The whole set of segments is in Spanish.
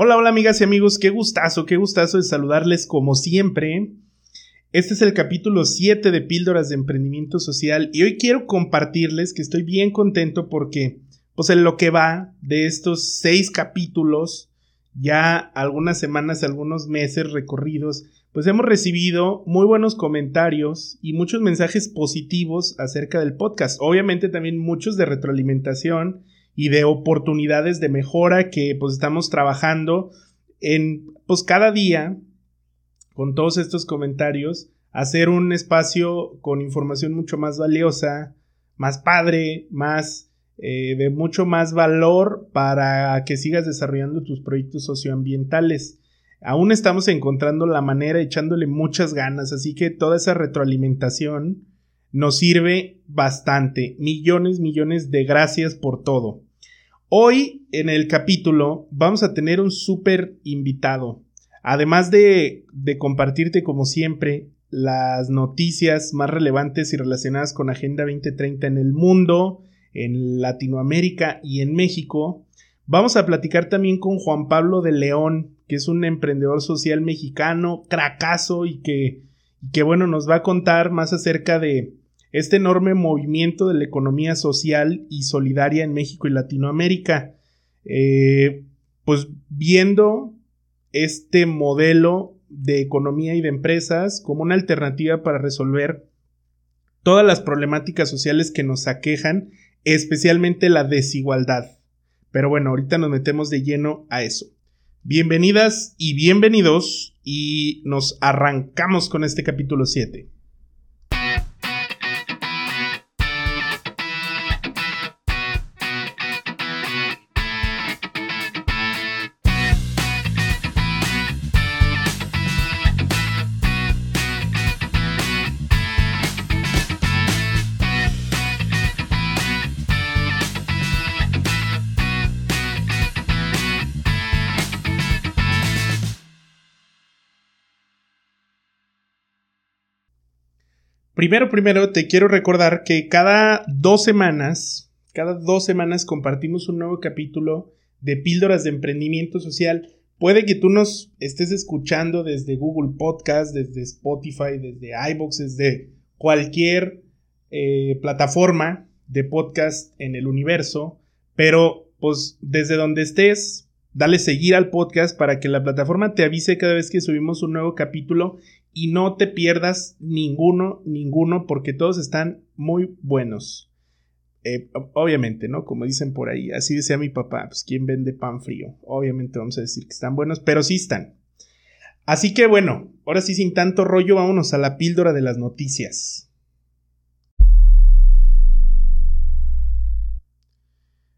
Hola, hola amigas y amigos, qué gustazo, qué gustazo de saludarles como siempre. Este es el capítulo 7 de Píldoras de Emprendimiento Social y hoy quiero compartirles que estoy bien contento porque, pues en lo que va de estos seis capítulos, ya algunas semanas, algunos meses recorridos, pues hemos recibido muy buenos comentarios y muchos mensajes positivos acerca del podcast. Obviamente también muchos de retroalimentación y de oportunidades de mejora que pues estamos trabajando en pues cada día con todos estos comentarios hacer un espacio con información mucho más valiosa, más padre, más eh, de mucho más valor para que sigas desarrollando tus proyectos socioambientales. Aún estamos encontrando la manera, echándole muchas ganas, así que toda esa retroalimentación nos sirve bastante. Millones, millones de gracias por todo. Hoy en el capítulo vamos a tener un súper invitado. Además de, de, compartirte como siempre las noticias más relevantes y relacionadas con Agenda 2030 en el mundo, en Latinoamérica y en México, vamos a platicar también con Juan Pablo de León, que es un emprendedor social mexicano, cracazo y que, que bueno, nos va a contar más acerca de, este enorme movimiento de la economía social y solidaria en México y Latinoamérica. Eh, pues viendo este modelo de economía y de empresas como una alternativa para resolver todas las problemáticas sociales que nos aquejan, especialmente la desigualdad. Pero bueno, ahorita nos metemos de lleno a eso. Bienvenidas y bienvenidos y nos arrancamos con este capítulo 7. Primero, primero, te quiero recordar que cada dos semanas, cada dos semanas compartimos un nuevo capítulo de Píldoras de Emprendimiento Social. Puede que tú nos estés escuchando desde Google Podcast, desde Spotify, desde iBox, desde cualquier eh, plataforma de podcast en el universo, pero pues desde donde estés, dale seguir al podcast para que la plataforma te avise cada vez que subimos un nuevo capítulo y no te pierdas ninguno, ninguno, porque todos están muy buenos. Eh, obviamente, ¿no? Como dicen por ahí, así decía mi papá, pues ¿quién vende pan frío? Obviamente vamos a decir que están buenos, pero sí están. Así que bueno, ahora sí sin tanto rollo, vámonos a la píldora de las noticias.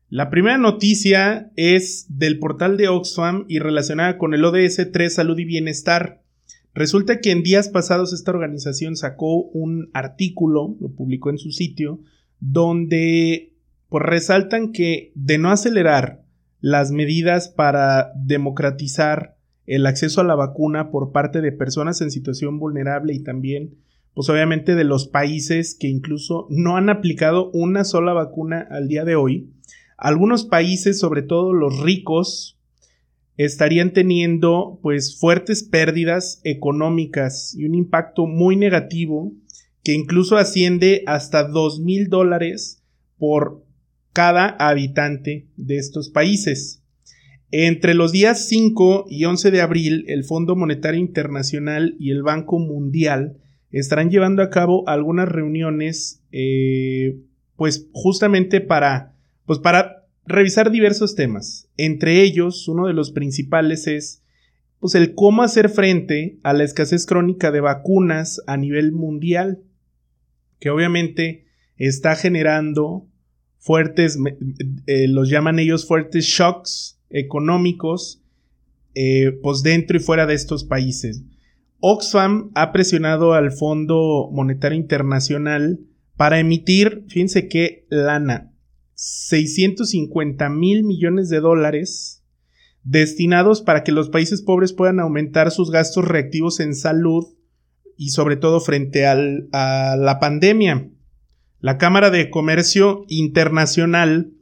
La primera noticia es del portal de Oxfam y relacionada con el ODS 3 Salud y Bienestar. Resulta que en días pasados esta organización sacó un artículo, lo publicó en su sitio, donde pues, resaltan que de no acelerar las medidas para democratizar el acceso a la vacuna por parte de personas en situación vulnerable y también, pues obviamente de los países que incluso no han aplicado una sola vacuna al día de hoy, algunos países, sobre todo los ricos, estarían teniendo pues fuertes pérdidas económicas y un impacto muy negativo que incluso asciende hasta dos mil dólares por cada habitante de estos países. Entre los días 5 y 11 de abril, el Fondo Monetario Internacional y el Banco Mundial estarán llevando a cabo algunas reuniones, eh, pues justamente para, pues para revisar diversos temas. Entre ellos, uno de los principales es pues, el cómo hacer frente a la escasez crónica de vacunas a nivel mundial, que obviamente está generando fuertes, eh, los llaman ellos fuertes shocks económicos, eh, pues dentro y fuera de estos países. Oxfam ha presionado al Fondo Monetario Internacional para emitir, fíjense qué lana, 650 mil millones de dólares destinados para que los países pobres puedan aumentar sus gastos reactivos en salud y sobre todo frente a la pandemia. La Cámara de Comercio Internacional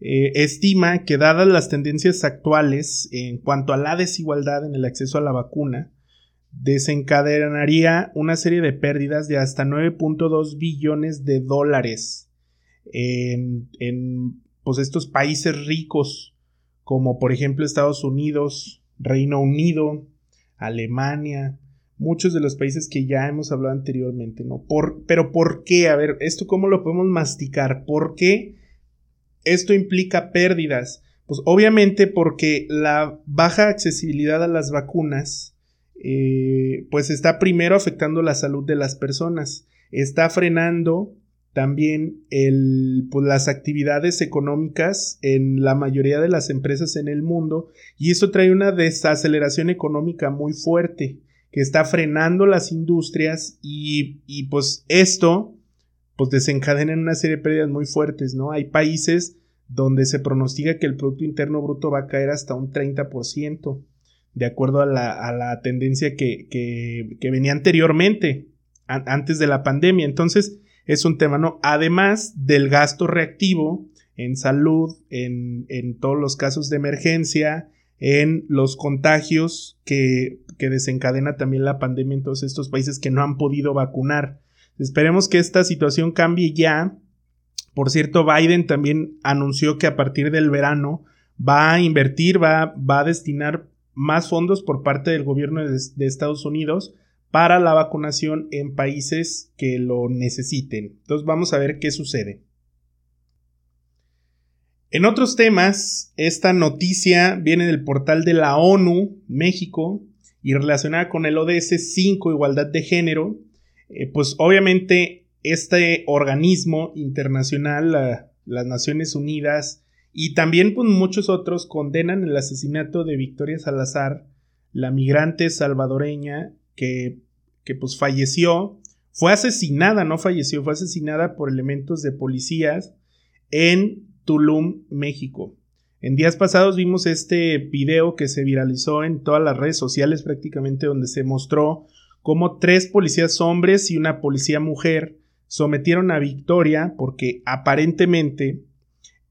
eh, estima que dadas las tendencias actuales en cuanto a la desigualdad en el acceso a la vacuna, desencadenaría una serie de pérdidas de hasta 9.2 billones de dólares en, pues, estos países ricos como por ejemplo Estados Unidos, Reino Unido, Alemania, muchos de los países que ya hemos hablado anteriormente, ¿no? Por, pero ¿por qué? A ver, ¿esto cómo lo podemos masticar? ¿Por qué esto implica pérdidas? Pues obviamente porque la baja accesibilidad a las vacunas, eh, pues está primero afectando la salud de las personas, está frenando también pues, las actividades económicas en la mayoría de las empresas en el mundo y esto trae una desaceleración económica muy fuerte que está frenando las industrias y, y pues esto pues desencadena una serie de pérdidas muy fuertes, ¿no? Hay países donde se pronostica que el Producto Interno Bruto va a caer hasta un 30%, de acuerdo a la, a la tendencia que, que, venía anteriormente, antes de la pandemia. Entonces, es un tema, ¿no? Además del gasto reactivo en salud, en, en todos los casos de emergencia, en los contagios que, que desencadena también la pandemia en todos estos países que no han podido vacunar. Esperemos que esta situación cambie ya. Por cierto, Biden también anunció que a partir del verano va a invertir, va, va a destinar más fondos por parte del gobierno de, de, Estados Unidos para la vacunación en países que lo necesiten. Entonces vamos a ver qué sucede. En otros temas, esta noticia viene del portal de la ONU México y relacionada con el ODS 5, igualdad de género. Eh, pues obviamente este organismo internacional, las Naciones Unidas y también pues, muchos otros condenan el asesinato de Victoria Salazar, la migrante salvadoreña que, que pues falleció, fue asesinada, no falleció, fue asesinada por elementos de policías en Tulum, México. En días pasados vimos este video que se viralizó en todas las redes sociales prácticamente donde se mostró cómo tres policías hombres y una policía mujer sometieron a Victoria porque aparentemente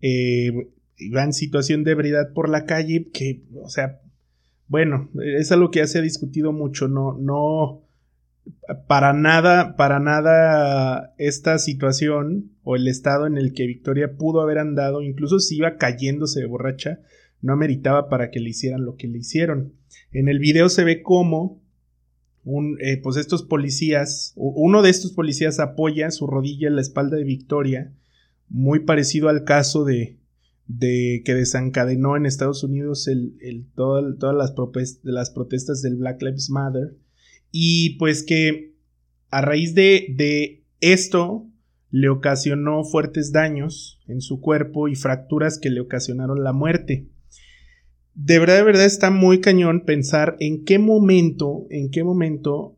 eh, iba en situación de ebriedad por la calle que, o sea, bueno, es algo que ya se ha discutido mucho, no, no, para nada, para nada esta situación o el estado en el que Victoria pudo haber andado, incluso si iba cayéndose de borracha, no meritaba para que le hicieran lo que le hicieron. En el video se ve cómo eh, pues estos policías, uno de estos policías apoya su rodilla en la espalda de Victoria, muy parecido al caso de, de que desencadenó en Estados Unidos el, el, todas las, las protestas del Black Lives Matter y pues que a raíz de, de esto le ocasionó fuertes daños en su cuerpo y fracturas que le ocasionaron la muerte. De verdad, de verdad está muy cañón pensar en qué momento, en qué momento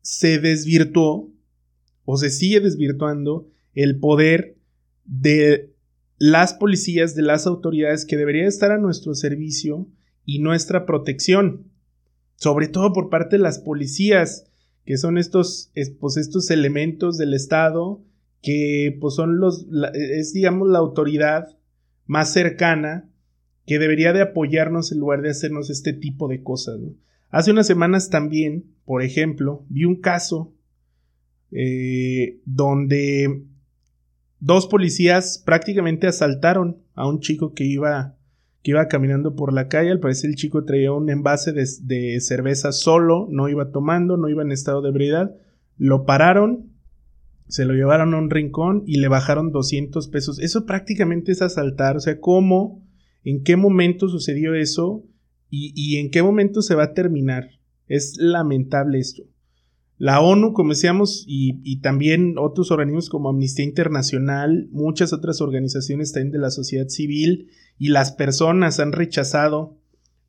se desvirtuó o se sigue desvirtuando el poder de las policías, de las autoridades que debería estar a nuestro servicio y nuestra protección sobre todo por parte de las policías, que son estos, pues estos elementos del Estado que pues son los, es digamos la autoridad más cercana que debería de apoyarnos en lugar de hacernos este tipo de cosas. Hace unas semanas también, por ejemplo, vi un caso eh, donde dos policías prácticamente asaltaron a un chico que iba que iba caminando por la calle. Al parecer el chico traía un envase de, cerveza solo, no iba tomando, no iba en estado de ebriedad. Lo pararon, se lo llevaron a un rincón y le bajaron 200 pesos. Eso prácticamente es asaltar. O sea, ¿cómo? ¿En qué momento sucedió eso? ¿Y, y en qué momento se va a terminar? Es lamentable esto. La ONU, como decíamos, y, también otros organismos como Amnistía Internacional, muchas otras organizaciones también de la sociedad civil y las personas han rechazado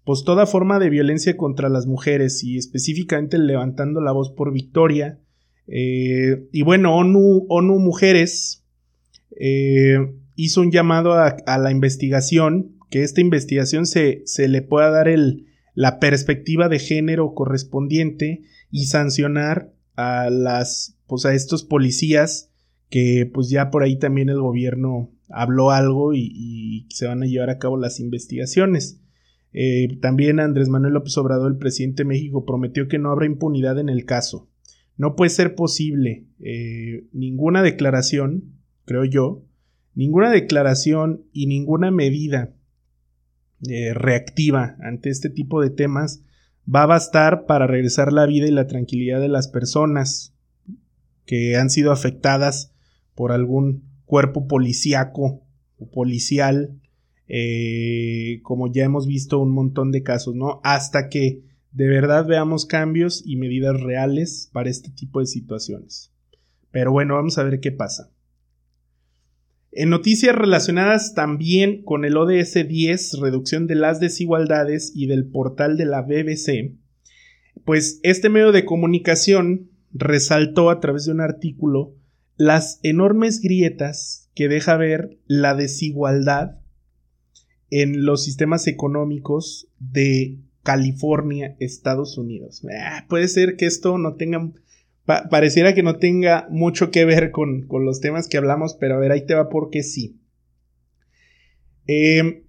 pues toda forma de violencia contra las mujeres y específicamente levantando la voz por Victoria. Eh, y bueno, ONU, Mujeres eh, hizo un llamado a, la investigación, que esta investigación se, se le pueda dar la perspectiva de género correspondiente y sancionar a las, pues a estos policías que pues ya por ahí también el gobierno habló algo y, se van a llevar a cabo las investigaciones. Eh, también Andrés Manuel López Obrador, el presidente de México, prometió que no habrá impunidad en el caso. No puede ser posible eh, ninguna declaración, creo yo, ninguna declaración y ninguna medida eh, reactiva ante este tipo de temas va a bastar para regresar la vida y la tranquilidad de las personas que han sido afectadas por algún cuerpo policíaco o policial, eh, como ya hemos visto un montón de casos, ¿no? Hasta que de verdad veamos cambios y medidas reales para este tipo de situaciones. Pero bueno, vamos a ver qué pasa. En noticias relacionadas también con el ODS 10, reducción de las desigualdades y del portal de la BBC, pues este medio de comunicación resaltó a través de un artículo las enormes grietas que deja ver la desigualdad en los sistemas económicos de California, Estados Unidos. Ah, puede ser que esto no tenga, pareciera que no tenga mucho que ver con, los temas que hablamos, pero a ver, ahí te va porque sí. Em,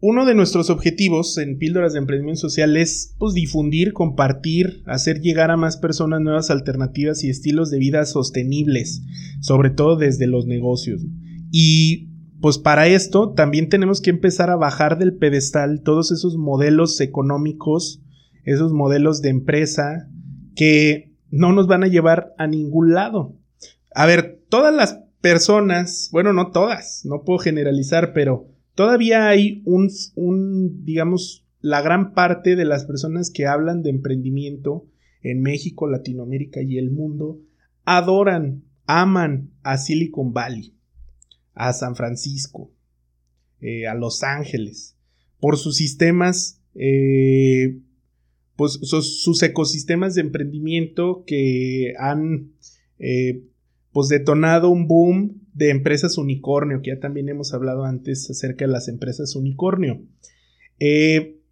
uno de nuestros objetivos en Píldoras de Emprendimiento Social es pues, difundir, compartir, hacer llegar a más personas nuevas alternativas y estilos de vida sostenibles, sobre todo desde los negocios. Y pues para esto también tenemos que empezar a bajar del pedestal todos esos modelos económicos, esos modelos de empresa que no nos van a llevar a ningún lado. A ver, todas las personas, bueno, no todas, no puedo generalizar, pero todavía hay un, un, digamos, la gran parte de las personas que hablan de emprendimiento en México, Latinoamérica y el mundo adoran, aman a Silicon Valley a San Francisco, eh, a Los Ángeles, por sus sistemas, eh, pues sus, ecosistemas de emprendimiento que han eh, pues detonado un boom de empresas unicornio, que ya también hemos hablado antes acerca de las empresas unicornio.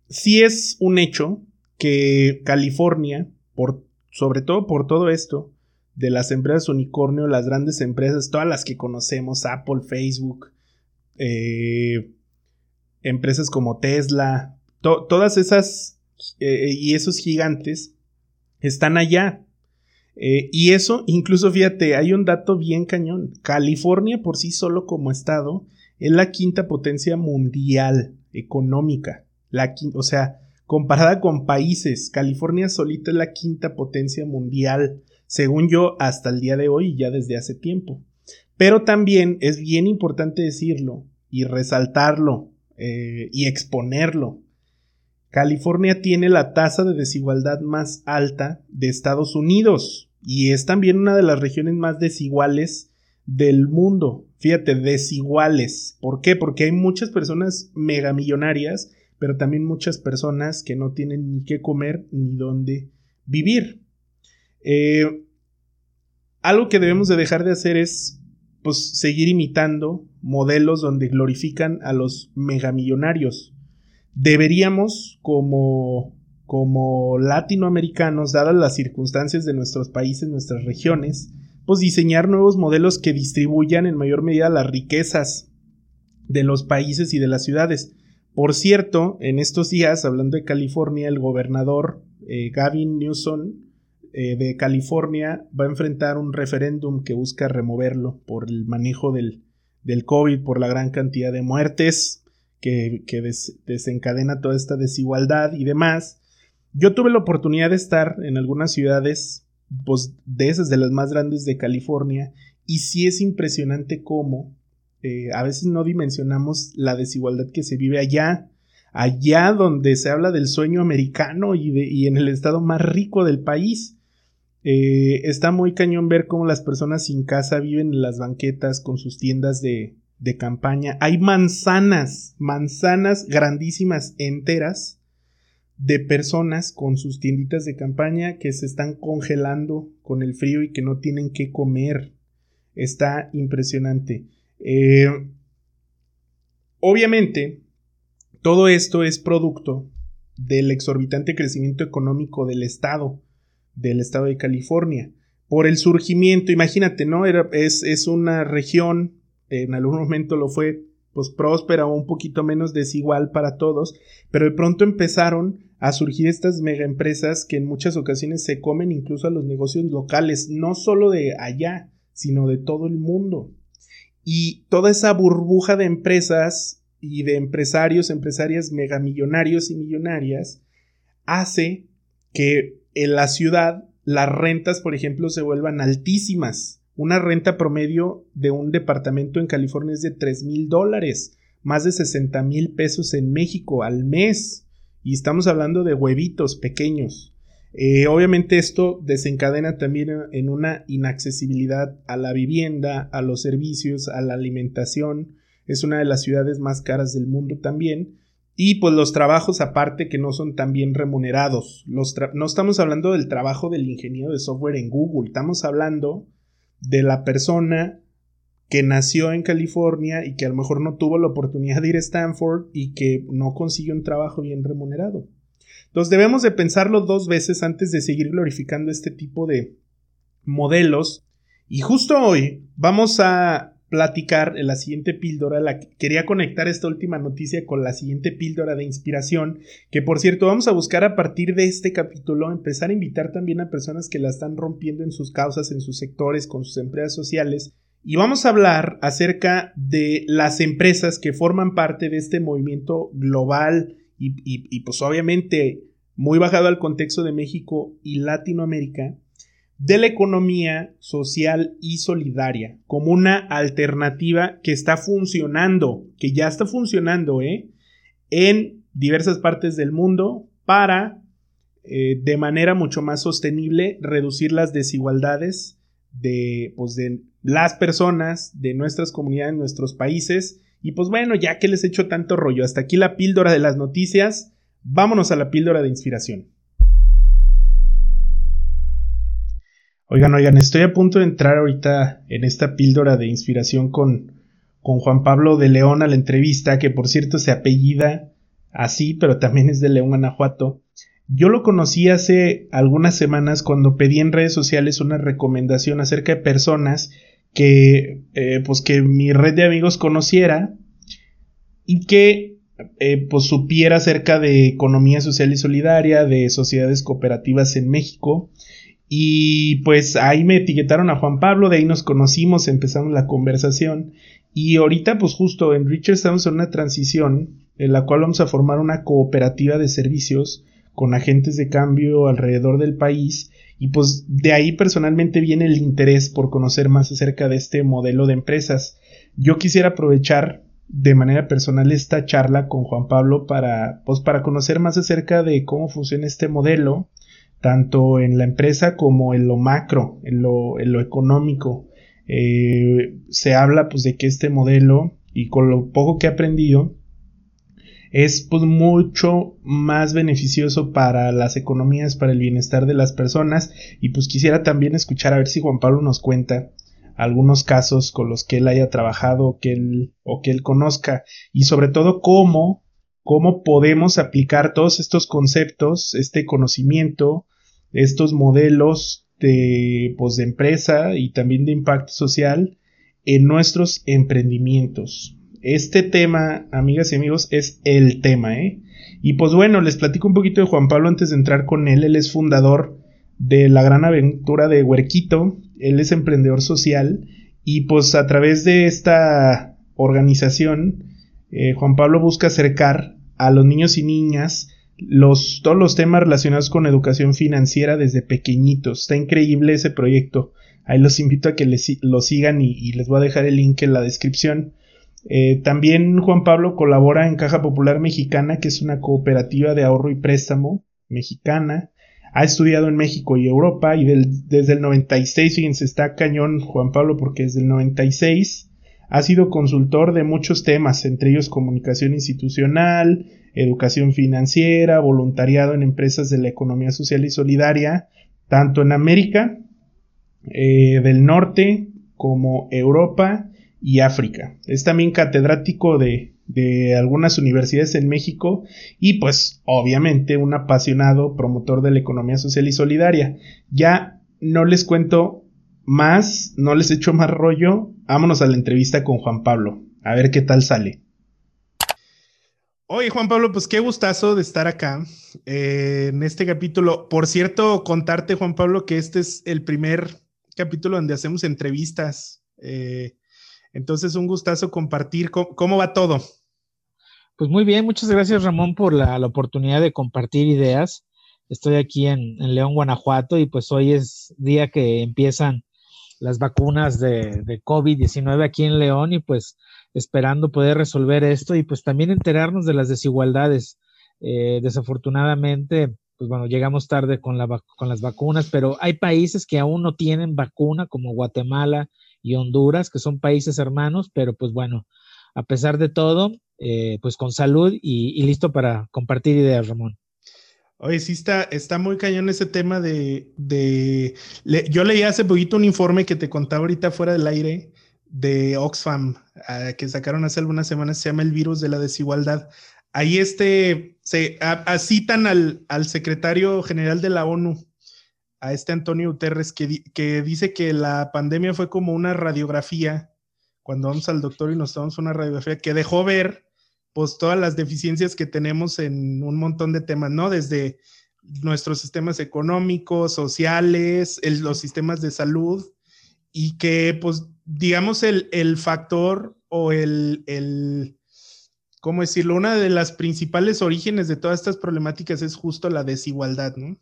sí es un hecho que California, por, sobre todo por todo esto, de las empresas unicornio, las grandes empresas, todas las que conocemos, Apple, Facebook, eh, empresas como Tesla, todas esas eh, y esos gigantes están allá. Eh, y eso, incluso fíjate, hay un dato bien cañón. California por sí solo como estado es la quinta potencia mundial económica. La, o sea, comparada con países, California solita es la quinta potencia mundial según yo, hasta el día de hoy y ya desde hace tiempo. Pero también es bien importante decirlo y resaltarlo eh, y exponerlo. California tiene la tasa de desigualdad más alta de Estados Unidos y es también una de las regiones más desiguales del mundo. Fíjate, desiguales. ¿Por qué? Porque hay muchas personas megamillonarias, pero también muchas personas que no tienen ni qué comer ni dónde vivir. Eh, algo que debemos de dejar de hacer es pues seguir imitando modelos donde glorifican a los megamillonarios. Deberíamos como como latinoamericanos, dadas las circunstancias de nuestros países, nuestras regiones, pues diseñar nuevos modelos que distribuyan en mayor medida las riquezas de los países y de las ciudades. Por cierto, en estos días, hablando de California, el gobernador eh, Gavin Newsom eh, de California va a enfrentar un referéndum que busca removerlo por el manejo del, del COVID, por la gran cantidad de muertes que, desencadena toda esta desigualdad y demás. Yo tuve la oportunidad de estar en algunas ciudades pues, de esas, de las más grandes de California, y sí es impresionante cómo eh, a veces no dimensionamos la desigualdad que se vive allá allá donde se habla del sueño americano y, en el estado más rico del país. Eh, está muy cañón ver cómo las personas sin casa viven en las banquetas con sus tiendas de, de campaña. Hay manzanas, manzanas grandísimas enteras de personas con sus tienditas de campaña que se están congelando con el frío y que no tienen que comer. Está impresionante. Eh, obviamente, todo esto es producto del exorbitante crecimiento económico del Estado del estado de California. por el surgimiento, imagínate, ¿no? Era, es, es una región, en algún momento lo fue, pues próspera o un poquito menos desigual para todos, pero de pronto empezaron a surgir estas mega empresas que en muchas ocasiones se comen incluso a los negocios locales, no solo de allá, sino de todo el mundo. Y toda esa burbuja de empresas y de empresarios, empresarias megamillonarios y millonarias, hace que en la ciudad las rentas, por ejemplo, se vuelvan altísimas. Una renta promedio de un departamento en California es de 3 mil dólares, más de 60 mil pesos en México al mes. Y estamos hablando de huevitos pequeños. Eh, obviamente esto desencadena también en una inaccesibilidad a la vivienda, a los servicios, a la alimentación. Es una de las ciudades más caras del mundo también. Y pues los trabajos aparte que no son tan bien remunerados. no estamos hablando del trabajo del ingeniero de software en Google, estamos hablando de la persona que nació en California y que a lo mejor no tuvo la oportunidad de ir a Stanford y que no consiguió un trabajo bien remunerado. Entonces debemos de pensarlo dos veces antes de seguir glorificando este tipo de modelos. Y justo hoy vamos a platicar en la siguiente píldora. La, quería conectar esta última noticia con la siguiente píldora de inspiración, que por cierto vamos a buscar a partir de este capítulo empezar a invitar también a personas que la están rompiendo en sus causas, en sus sectores, con sus empresas sociales. Y vamos a hablar acerca de las empresas que forman parte de este movimiento global y, y pues obviamente muy bajado al contexto de México y Latinoamérica de la economía social y solidaria como una alternativa que está funcionando, que ya está funcionando ¿eh? en diversas partes del mundo para eh, de manera mucho más sostenible reducir las desigualdades de, pues, de las personas, de nuestras comunidades, nuestros países. Y pues bueno, ya que les he hecho tanto rollo, hasta aquí la píldora de las noticias, vámonos a la píldora de inspiración. Oigan, oigan, estoy a punto de entrar ahorita en esta píldora de inspiración con, con Juan Pablo de León a la entrevista, que por cierto se apellida así, pero también es de León, Guanajuato. Yo lo conocí hace algunas semanas cuando pedí en redes sociales una recomendación acerca de personas que, eh, pues que mi red de amigos conociera y que eh, pues supiera acerca de economía social y solidaria, de sociedades cooperativas en México y pues ahí me etiquetaron a Juan Pablo, de ahí nos conocimos, empezamos la conversación. Y ahorita, pues justo en Richard estamos en una transición en la cual vamos a formar una cooperativa de servicios con agentes de cambio alrededor del país. Y pues de ahí personalmente viene el interés por conocer más acerca de este modelo de empresas. Yo quisiera aprovechar de manera personal esta charla con Juan Pablo para, pues, para conocer más acerca de cómo funciona este modelo tanto en la empresa como en lo macro, en lo, económico. Eh, se habla pues de que este modelo y con lo poco que he aprendido es pues mucho más beneficioso para las economías, para el bienestar de las personas y pues quisiera también escuchar a ver si Juan Pablo nos cuenta algunos casos con los que él haya trabajado que él, o que él conozca y sobre todo cómo cómo podemos aplicar todos estos conceptos, este conocimiento estos modelos de, pues, de empresa y también de impacto social en nuestros emprendimientos. Este tema, amigas y amigos, es el tema, ¿eh? Y pues bueno, les platico un poquito de Juan Pablo antes de entrar con él. Él es fundador de la gran aventura de Huerquito. Él es emprendedor social y pues a través de esta organización, eh, Juan Pablo busca acercar a los niños y niñas los, todos los temas relacionados con educación financiera desde pequeñitos. Está increíble ese proyecto. Ahí los invito a que lo sigan y, les voy a dejar el link en la descripción. Eh, también Juan Pablo colabora en Caja Popular Mexicana, que es una cooperativa de ahorro y préstamo mexicana. Ha estudiado en México y Europa y desde el 96, fíjense, está cañón Juan Pablo porque desde el 96 ha sido consultor de muchos temas, entre ellos comunicación institucional, educación financiera, voluntariado en empresas de la economía social y solidaria, tanto en América eh, del Norte como Europa y África. Es también catedrático de, de algunas universidades en México y pues obviamente un apasionado promotor de la economía social y solidaria. Ya no les cuento más, no les echo más rollo, vámonos a la entrevista con Juan Pablo, a ver qué tal sale. Oye, Juan Pablo, pues qué gustazo de estar acá eh, en este capítulo. Por cierto, contarte, Juan Pablo, que este es el primer capítulo donde hacemos entrevistas. Eh, entonces, un gustazo compartir. ¿Cómo, va todo? Pues muy bien, muchas gracias Ramón por la, oportunidad de compartir ideas. Estoy aquí en, León, Guanajuato, y pues hoy es día que empiezan las vacunas de, de COVID-19 aquí en León y pues esperando poder resolver esto y pues también enterarnos de las desigualdades. Eh, desafortunadamente, pues bueno, llegamos tarde con, la, con las vacunas, pero hay países que aún no tienen vacuna, como Guatemala y Honduras, que son países hermanos, pero pues bueno, a pesar de todo, eh, pues con salud y, listo para compartir ideas, Ramón. Oye, sí está, está muy cañón ese tema de, de yo leí hace poquito un informe que te contaba ahorita fuera del aire de Oxfam, ah, que sacaron hace algunas semanas, se llama El virus de la desigualdad. Ahí este, se citan al, al, secretario general de la ONU, a este Antonio Guterres, que, que dice que la pandemia fue como una radiografía, cuando vamos al doctor y nos tomamos una radiografía, que dejó ver pues todas las deficiencias que tenemos en un montón de temas, ¿no? Desde nuestros sistemas económicos, sociales, los sistemas de salud, y que pues digamos, el, factor o el, el, ¿cómo decirlo? Una de las principales orígenes de todas estas problemáticas es justo la desigualdad, ¿no?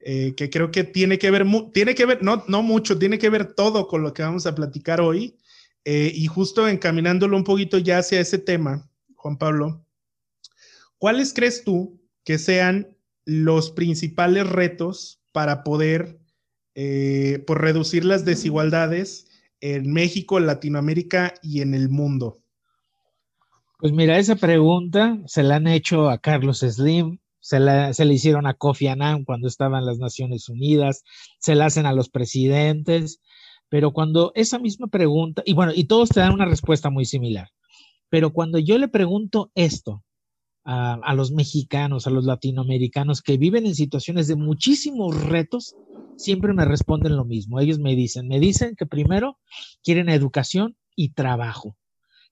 Eh, que creo que tiene que ver, tiene que ver, no, no mucho, tiene que ver todo con lo que vamos a platicar hoy. Eh, y justo encaminándolo un poquito ya hacia ese tema, Juan Pablo, ¿cuáles crees tú que sean los principales retos para poder eh, pues, reducir las desigualdades en México, Latinoamérica y en el mundo? Pues mira, esa pregunta se la han hecho a Carlos Slim, se, la, se le hicieron a Kofi Annan cuando estaba en las Naciones Unidas, se la hacen a los presidentes, pero cuando esa misma pregunta, y bueno, y todos te dan una respuesta muy similar, pero cuando yo le pregunto esto a, los mexicanos, a los latinoamericanos que viven en situaciones de muchísimos retos, siempre me responden lo mismo. Ellos me dicen, me dicen que primero quieren educación y trabajo,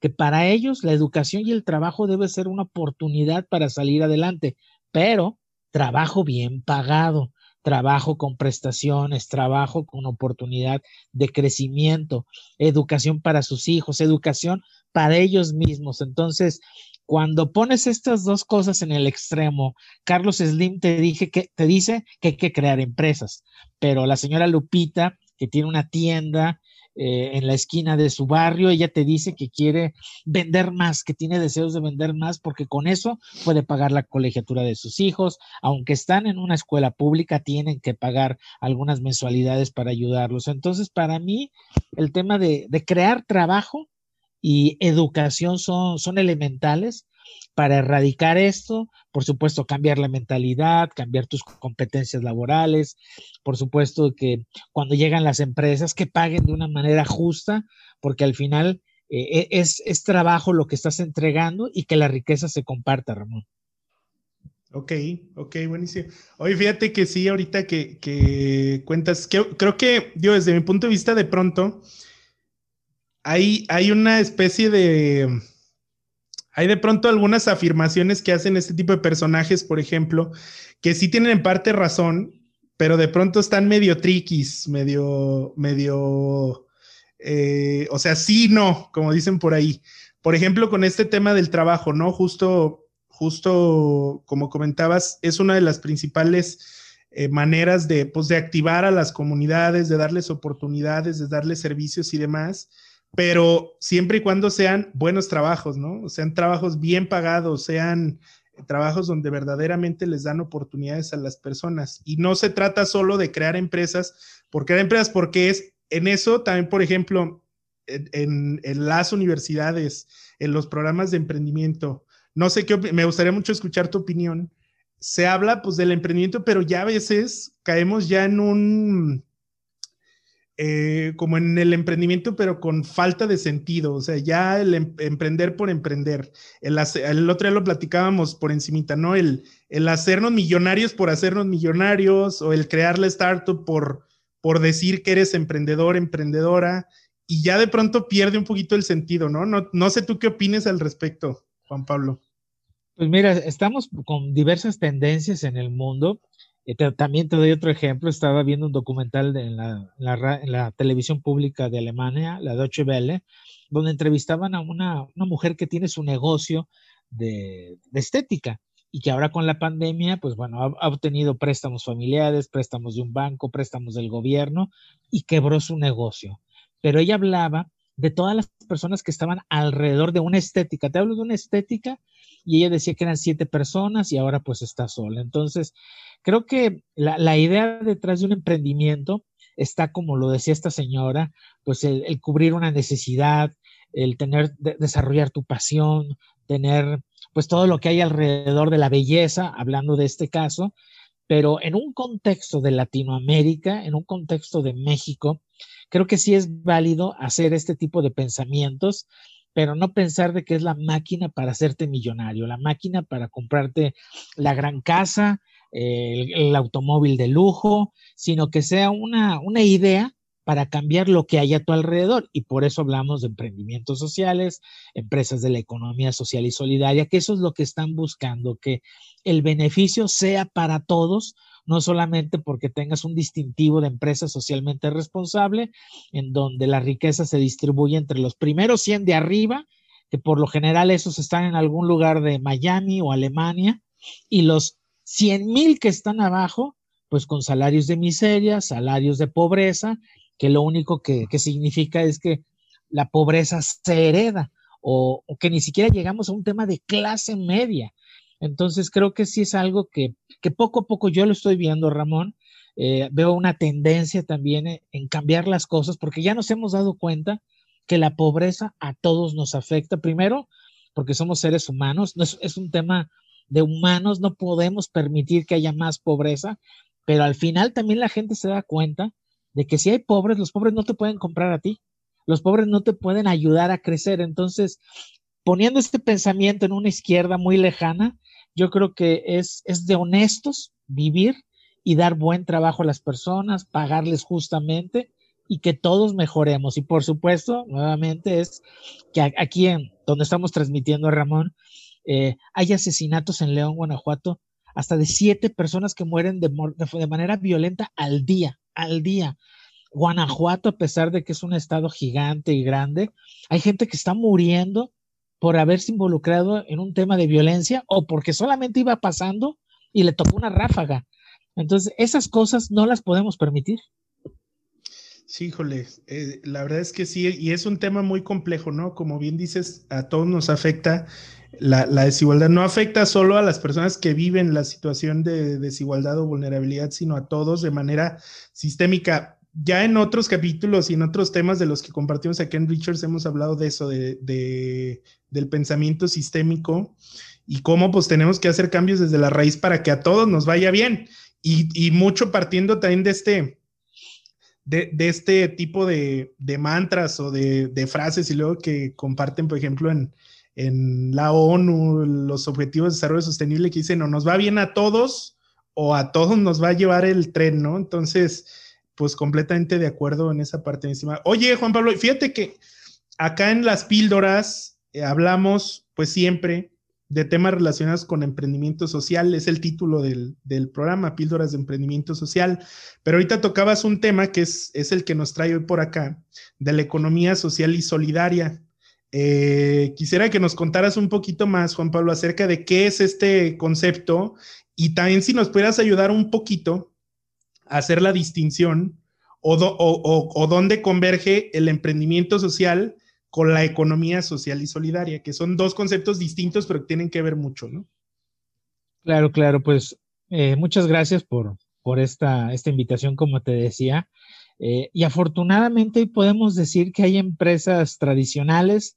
que para ellos la educación y el trabajo debe ser una oportunidad para salir adelante, pero trabajo bien pagado, trabajo con prestaciones, trabajo con oportunidad de crecimiento, educación para sus hijos, educación para ellos mismos. Entonces, cuando pones estas dos cosas en el extremo, Carlos Slim te, dije que, te dice que hay que crear empresas, pero la señora Lupita, que tiene una tienda eh, en la esquina de su barrio, ella te dice que quiere vender más, que tiene deseos de vender más, porque con eso puede pagar la colegiatura de sus hijos. Aunque están en una escuela pública, tienen que pagar algunas mensualidades para ayudarlos. Entonces, para mí, el tema de, de crear trabajo y educación son, son elementales para erradicar esto, por supuesto, cambiar la mentalidad, cambiar tus competencias laborales, por supuesto que cuando llegan las empresas que paguen de una manera justa, porque al final eh, e, es, es, trabajo lo que estás entregando y que la riqueza se comparta, Ramón. Ok, ok, buenísimo. Oye, fíjate que sí, ahorita que, que cuentas, que, creo que yo desde mi punto de vista de pronto, hay, una especie de... Hay de pronto algunas afirmaciones que hacen este tipo de personajes, por ejemplo, que sí tienen en parte razón, pero de pronto están medio triquis, medio, medio, eh, o sea, sí, no, como dicen por ahí. Por ejemplo, con este tema del trabajo, ¿no? Justo, justo como comentabas, es una de las principales eh, maneras de, pues, de activar a las comunidades, de darles oportunidades, de darles servicios y demás pero siempre y cuando sean buenos trabajos, ¿no? Sean trabajos bien pagados, sean trabajos donde verdaderamente les dan oportunidades a las personas. Y no se trata solo de crear empresas por crear empresas, porque es en eso también, por ejemplo, en, las universidades, en los programas de emprendimiento. No sé qué, me gustaría mucho escuchar tu opinión. Se habla pues del emprendimiento, pero ya a veces caemos ya en un eh, como en el emprendimiento, pero con falta de sentido. O sea, ya el em, emprender por emprender. El, otro día lo platicábamos por encimita, ¿no? El, el hacernos millonarios por hacernos millonarios o el crear la startup por, por decir que eres emprendedor, emprendedora, y ya de pronto pierde un poquito el sentido, ¿no? No, no sé tú qué opines al respecto, Juan Pablo. Pues mira, estamos con diversas tendencias en el mundo. Eh, también te doy otro ejemplo. Estaba viendo un documental en, la, televisión pública de Alemania, la Deutsche Welle, donde entrevistaban a una, mujer que tiene su negocio de, estética y que ahora con la pandemia, pues bueno, ha, obtenido préstamos familiares, préstamos de un banco, préstamos del gobierno y quebró su negocio. Pero ella hablaba de todas las personas que estaban alrededor de una estética. Te hablo de una estética y ella decía que eran siete personas y ahora pues está sola. Entonces, creo que la, idea detrás de un emprendimiento está, como lo decía esta señora, pues el, cubrir una necesidad, el tener, desarrollar tu pasión, tener pues todo lo que hay alrededor de la belleza, hablando de este caso, pero en un contexto de Latinoamérica, en un contexto de México, creo que sí es válido hacer este tipo de pensamientos, pero no pensar de que es la máquina para hacerte millonario, la máquina para comprarte la gran casa, el, automóvil de lujo, sino que sea una, una idea para cambiar lo que hay a tu alrededor. Y por eso hablamos de emprendimientos sociales, empresas de la economía social y solidaria, que eso es lo que están buscando, que el beneficio sea para todos, no solamente porque tengas un distintivo de empresa socialmente responsable, en donde la riqueza se distribuye entre los primeros 100 de arriba, que por lo general esos están en algún lugar de Miami o Alemania, y los 100 mil que están abajo, pues con salarios de miseria, salarios de pobreza, que lo único que, significa es que la pobreza se hereda o, que ni siquiera llegamos a un tema de clase media. Entonces creo que sí es algo que, poco a poco yo lo estoy viendo, Ramón. Eh, veo una tendencia también en cambiar las cosas porque ya nos hemos dado cuenta que la pobreza a todos nos afecta. Primero, porque somos seres humanos, no es un tema de humanos, no podemos permitir que haya más pobreza, pero al final también la gente se da cuenta de que si hay pobres, los pobres no te pueden comprar a ti, los pobres no te pueden ayudar a crecer. Entonces, poniendo este pensamiento en una izquierda muy lejana, yo creo que es, es de honestos vivir y dar buen trabajo a las personas, pagarles justamente y que todos mejoremos. Y por supuesto, nuevamente es que aquí en donde estamos transmitiendo, Ramón, eh, hay asesinatos en León, Guanajuato, hasta de siete personas que mueren de, manera violenta al día, al día. Guanajuato, a pesar de que es un estado gigante y grande, hay gente que está muriendo por haberse involucrado en un tema de violencia o porque solamente iba pasando y le tocó una ráfaga. Entonces, esas cosas no las podemos permitir. Sí, híjole, eh, la verdad es que sí, y es un tema muy complejo, ¿no? Como bien dices, a todos nos afecta la, desigualdad, no afecta solo a las personas que viven la situación de desigualdad o vulnerabilidad, sino a todos de manera sistémica. Ya en otros capítulos y en otros temas de los que compartimos aquí en Richards hemos hablado de eso, de, del pensamiento sistémico y cómo pues tenemos que hacer cambios desde la raíz para que a todos nos vaya bien. Y, y mucho partiendo también de este, de, este tipo de, mantras o de, frases y luego que comparten, por ejemplo, en, la ONU, los Objetivos de Desarrollo Sostenible, que dicen, o nos va bien a todos o a todos nos va a llevar el tren, ¿no? Entonces, pues completamente de acuerdo en esa parte encima. Oye, Juan Pablo, fíjate que acá en las píldoras eh, hablamos, pues siempre, de temas relacionados con emprendimiento social, es el título del, programa, Píldoras de Emprendimiento Social. Pero ahorita tocabas un tema que es, es el que nos trae hoy por acá, de la economía social y solidaria. Eh, quisiera que nos contaras un poquito más, Juan Pablo, acerca de qué es este concepto y también si nos pudieras ayudar un poquito a hacer la distinción o, dónde converge el emprendimiento social con la economía social y solidaria, que son dos conceptos distintos, pero que tienen que ver mucho, ¿no? Claro, claro, pues eh, muchas gracias por, esta invitación, como te decía. Eh, y afortunadamente podemos decir que hay empresas tradicionales,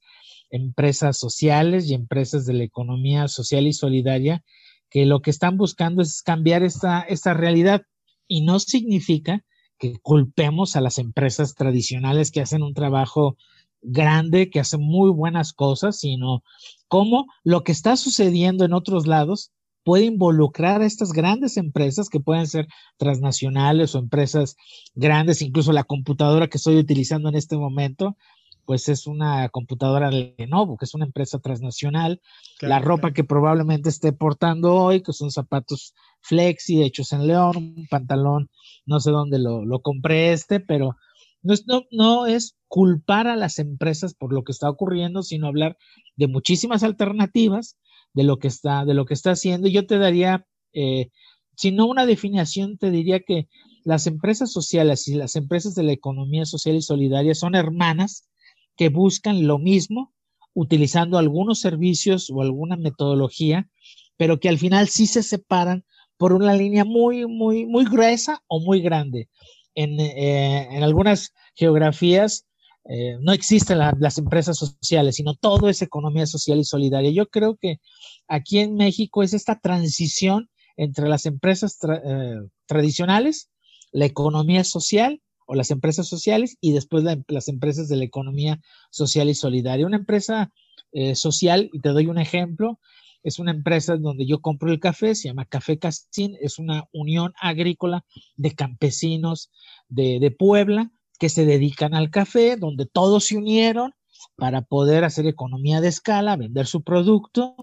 empresas sociales y empresas de la economía social y solidaria que lo que están buscando es cambiar esta, esta realidad. Y no significa que culpemos a las empresas tradicionales que hacen un trabajo grande que hace muy buenas cosas, sino cómo lo que está sucediendo en otros lados puede involucrar a estas grandes empresas que pueden ser transnacionales o empresas grandes, incluso la computadora que estoy utilizando en este momento, pues es una computadora Lenovo, que es una empresa transnacional. la ropa que probablemente esté portando hoy, que son zapatos flexi hechos en León, un pantalón, no sé dónde lo, lo compré este, pero no es, no, no es culpar a las empresas por lo que está ocurriendo, sino hablar de muchísimas alternativas de lo que está, de lo que está haciendo. Yo te daría, eh, si no una definición, te diría que las empresas sociales y las empresas de la economía social y solidaria son hermanas que buscan lo mismo utilizando algunos servicios o alguna metodología, pero que al final sí se separan por una línea muy, muy, muy gruesa o muy grande. En, eh, algunas geografías eh, no existen las empresas sociales, sino todo es economía social y solidaria. Yo creo que aquí en México es esta transición entre las empresas eh, tradicionales, la economía social o las empresas sociales y después las empresas de la economía social y solidaria. Una empresa eh, social, y te doy un ejemplo, es una empresa donde yo compro el café, se llama Café Casín, es una unión agrícola de campesinos de Puebla que se dedican al café, donde todos se unieron para poder hacer economía de escala, vender su producto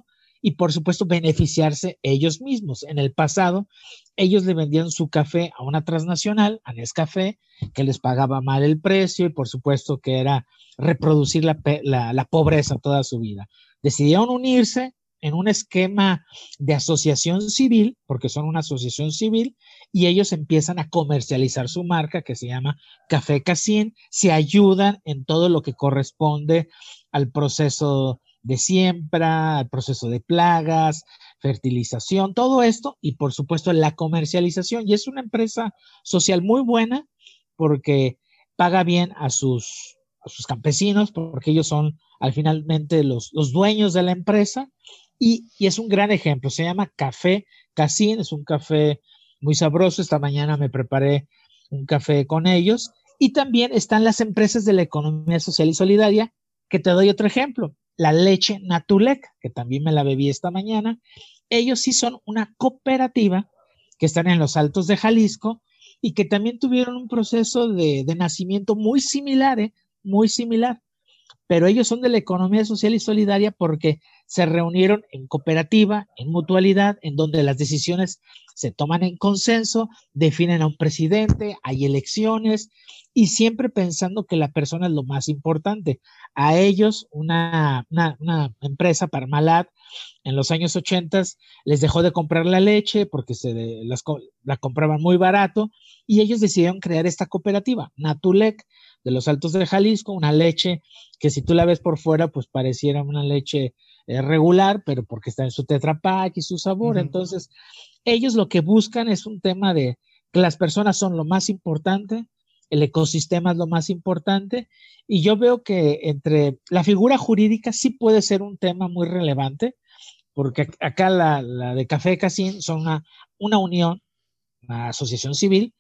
y por supuesto beneficiarse ellos mismos. En el pasado, ellos le vendían su café a una transnacional, a Nescafé, que les pagaba mal el precio y por supuesto que era reproducir la, la pobreza toda su vida. Decidieron unirse en un esquema de asociación civil, porque son una asociación civil, y ellos empiezan a comercializar su marca que se llama Café Casín, se ayudan en todo lo que corresponde al proceso de siembra, el proceso de plagas, fertilización, todo esto y por supuesto la comercialización. Y es una empresa social muy buena porque paga bien a sus, sus campesinos, porque ellos son al finalmente los, los dueños de la empresa y, es un gran ejemplo. Se llama Café Casín, es un café muy sabroso. Esta mañana me preparé un café con ellos. Y también están las empresas de la economía social y solidaria, que te doy otro ejemplo la leche Natulec, que también me la bebí esta mañana. Ellos sí son una cooperativa que están en los altos de Jalisco y que también tuvieron un proceso de, nacimiento muy similar, ¿eh? muy similar. Pero ellos son de la economía social y solidaria porque se reunieron en cooperativa, en mutualidad, en donde las decisiones se toman en consenso, definen a un presidente, hay elecciones y siempre pensando que la persona es lo más importante. A ellos, una, una, empresa, Parmalat, en los años 80 les dejó de comprar la leche porque se las, la compraban muy barato y ellos decidieron crear esta cooperativa, Natulec, de los Altos de Jalisco, una leche que si tú la ves por fuera, pues pareciera una leche eh, regular, pero porque está en su Tetra Pak y su sabor. Entonces, ellos lo que buscan es un tema de que las personas son lo más importante, el ecosistema es lo más importante, y yo veo que entre la figura jurídica sí puede ser un tema muy relevante, porque acá la, de Café Casín son una, una unión, una asociación civil,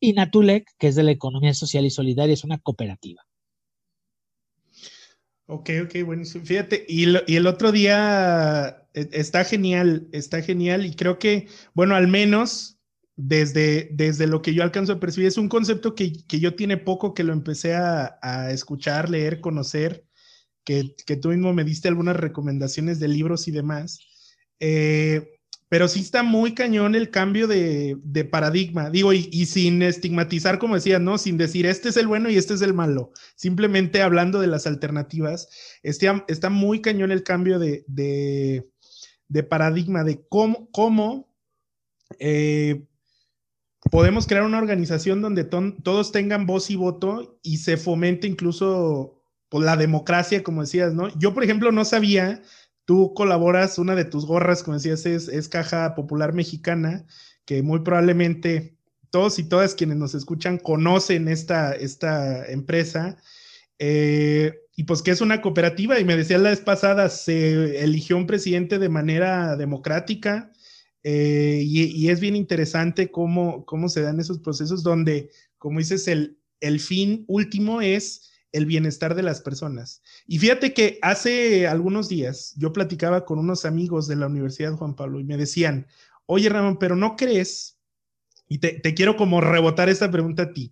y Natulec, que es de la economía social y solidaria, es una cooperativa. Ok, ok, buenísimo. Fíjate, y, y, el otro día e, está genial, está genial y creo que, bueno, al menos desde, desde lo que yo alcanzo a percibir, es un concepto que, yo tiene poco que lo empecé a, escuchar, leer, conocer, que, que, tú mismo me diste algunas recomendaciones de libros y demás. Eh, pero sí está muy cañón el cambio de, paradigma, digo, y, sin estigmatizar, como decía, ¿no? Sin decir, este es el bueno y este es el malo, simplemente hablando de las alternativas, este, está muy cañón el cambio de, paradigma, de cómo, cómo eh, podemos crear una organización donde todos tengan voz y voto y se fomente incluso pues, la democracia, como decías, ¿no? Yo, por ejemplo, no sabía Tú colaboras, una de tus gorras, como decías, es, Caja Popular Mexicana, que muy probablemente todos y todas quienes nos escuchan conocen esta, empresa. Eh, y pues que es una cooperativa, y me decía la vez pasada, se eligió un presidente de manera democrática, eh, y, es bien interesante cómo, cómo se dan esos procesos donde, como dices, el, el fin último es el bienestar de las personas. Y fíjate que hace algunos días yo platicaba con unos amigos de la Universidad Juan Pablo y me decían, oye Ramón, pero ¿no crees? Y te, quiero como rebotar esta pregunta a ti.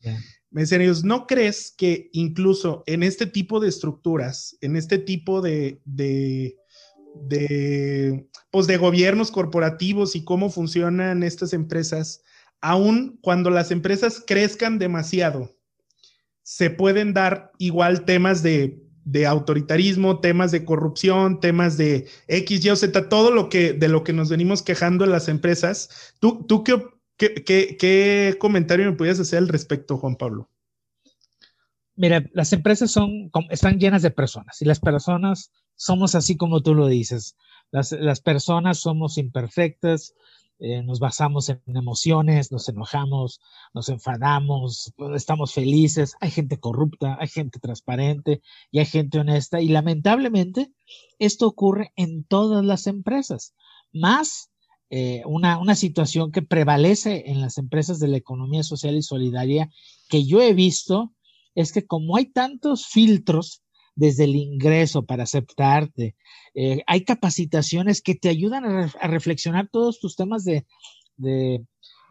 Me decían ellos, ¿no crees que incluso en este tipo de estructuras, en este tipo de, de, de, pues de gobiernos corporativos y cómo funcionan estas empresas, aun cuando las empresas crezcan demasiado, se pueden dar igual temas de, autoritarismo, temas de corrupción, temas de X, Y o Z, todo lo que de lo que nos venimos quejando en las empresas. ¿Tú, tú qué, qué, qué, comentario me podías hacer al respecto, Juan Pablo? Mira, las empresas son, están llenas de personas y las personas somos así como tú lo dices. Las, personas somos imperfectas, eh, nos basamos en emociones, nos enojamos, nos enfadamos, estamos felices, hay gente corrupta, hay gente transparente y hay gente honesta. Y lamentablemente esto ocurre en todas las empresas, más eh, una, una situación que prevalece en las empresas de la economía social y solidaria que yo he visto es que como hay tantos filtros, desde el ingreso para aceptarte. Eh, hay capacitaciones que te ayudan a, reflexionar todos tus temas de,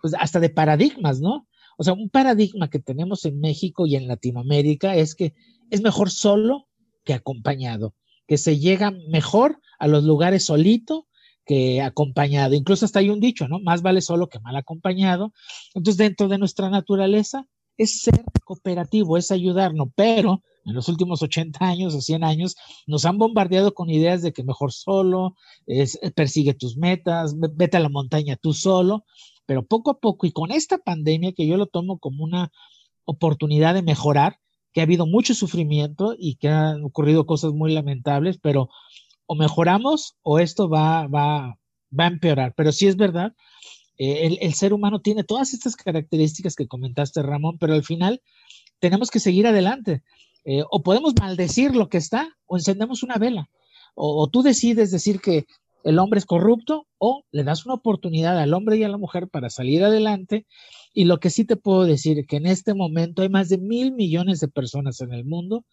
pues hasta de paradigmas, ¿no? O sea, un paradigma que tenemos en México y en Latinoamérica es que es mejor solo que acompañado, que se llega mejor a los lugares solito que acompañado. Incluso hasta hay un dicho, ¿no? Más vale solo que mal acompañado. Entonces, dentro de nuestra naturaleza es ser cooperativo, es ayudarnos, pero en los últimos 80 años o 100 años, nos han bombardeado con ideas de que mejor solo, es, eh, persigue tus metas, vete a la montaña tú solo, pero poco a poco y con esta pandemia que yo lo tomo como una oportunidad de mejorar, que ha habido mucho sufrimiento y que han ocurrido cosas muy lamentables, pero o mejoramos o esto va, va, va a empeorar. Pero sí es verdad, eh, el, el ser humano tiene todas estas características que comentaste, Ramón, pero al final tenemos que seguir adelante. Eh, o podemos maldecir lo que está o encendemos una vela. O, tú decides decir que el hombre es corrupto o le das una oportunidad al hombre y a la mujer para salir adelante. Y lo que sí te puedo decir que en este momento hay más de mil millones de personas en el mundo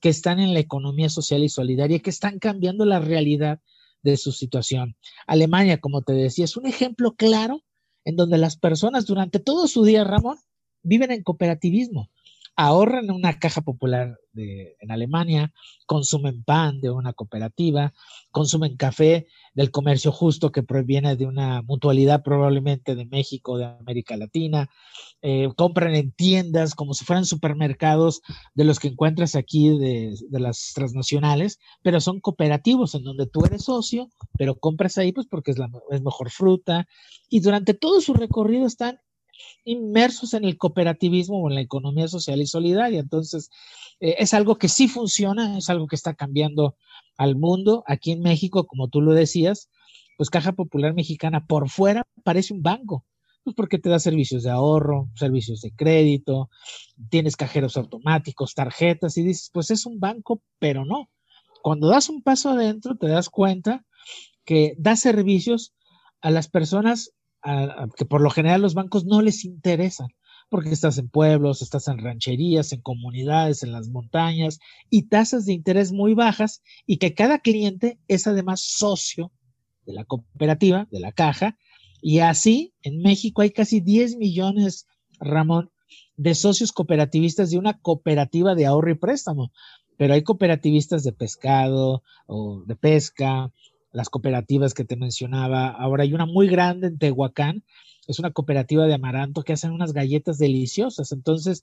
que están en la economía social y solidaria, que están cambiando la realidad de su situación. Alemania, como te decía, es un ejemplo claro en donde las personas durante todo su día, Ramón, viven en cooperativismo ahorran en una caja popular en Alemania, consumen pan de una cooperativa, consumen café del comercio justo que proviene de una mutualidad probablemente de México, de América Latina, eh, compran en tiendas como si fueran supermercados de los que encuentras aquí de, de, las transnacionales, pero son cooperativos en donde tú eres socio, pero compras ahí pues porque es, la, es mejor fruta. Y durante todo su recorrido están inmersos en el cooperativismo o en la economía social y solidaria. Entonces, eh, es algo que sí funciona, es algo que está cambiando al mundo. Aquí en México, como tú lo decías, pues Caja Popular Mexicana por fuera parece un banco, pues porque te da servicios de ahorro, servicios de crédito, tienes cajeros automáticos, tarjetas y dices, pues es un banco, pero no. Cuando das un paso adentro, te das cuenta que da servicios a las personas que por lo general los bancos no les interesan, porque estás en pueblos, estás en rancherías, en comunidades, en las montañas, y tasas de interés muy bajas, y que cada cliente es además socio de la cooperativa, de la caja, y así en México hay casi 10 millones, Ramón, de socios cooperativistas de una cooperativa de ahorro y préstamo, pero hay cooperativistas de pescado o de pesca, las cooperativas que te mencionaba. Ahora hay una muy grande en Tehuacán, es una cooperativa de amaranto que hacen unas galletas deliciosas. Entonces,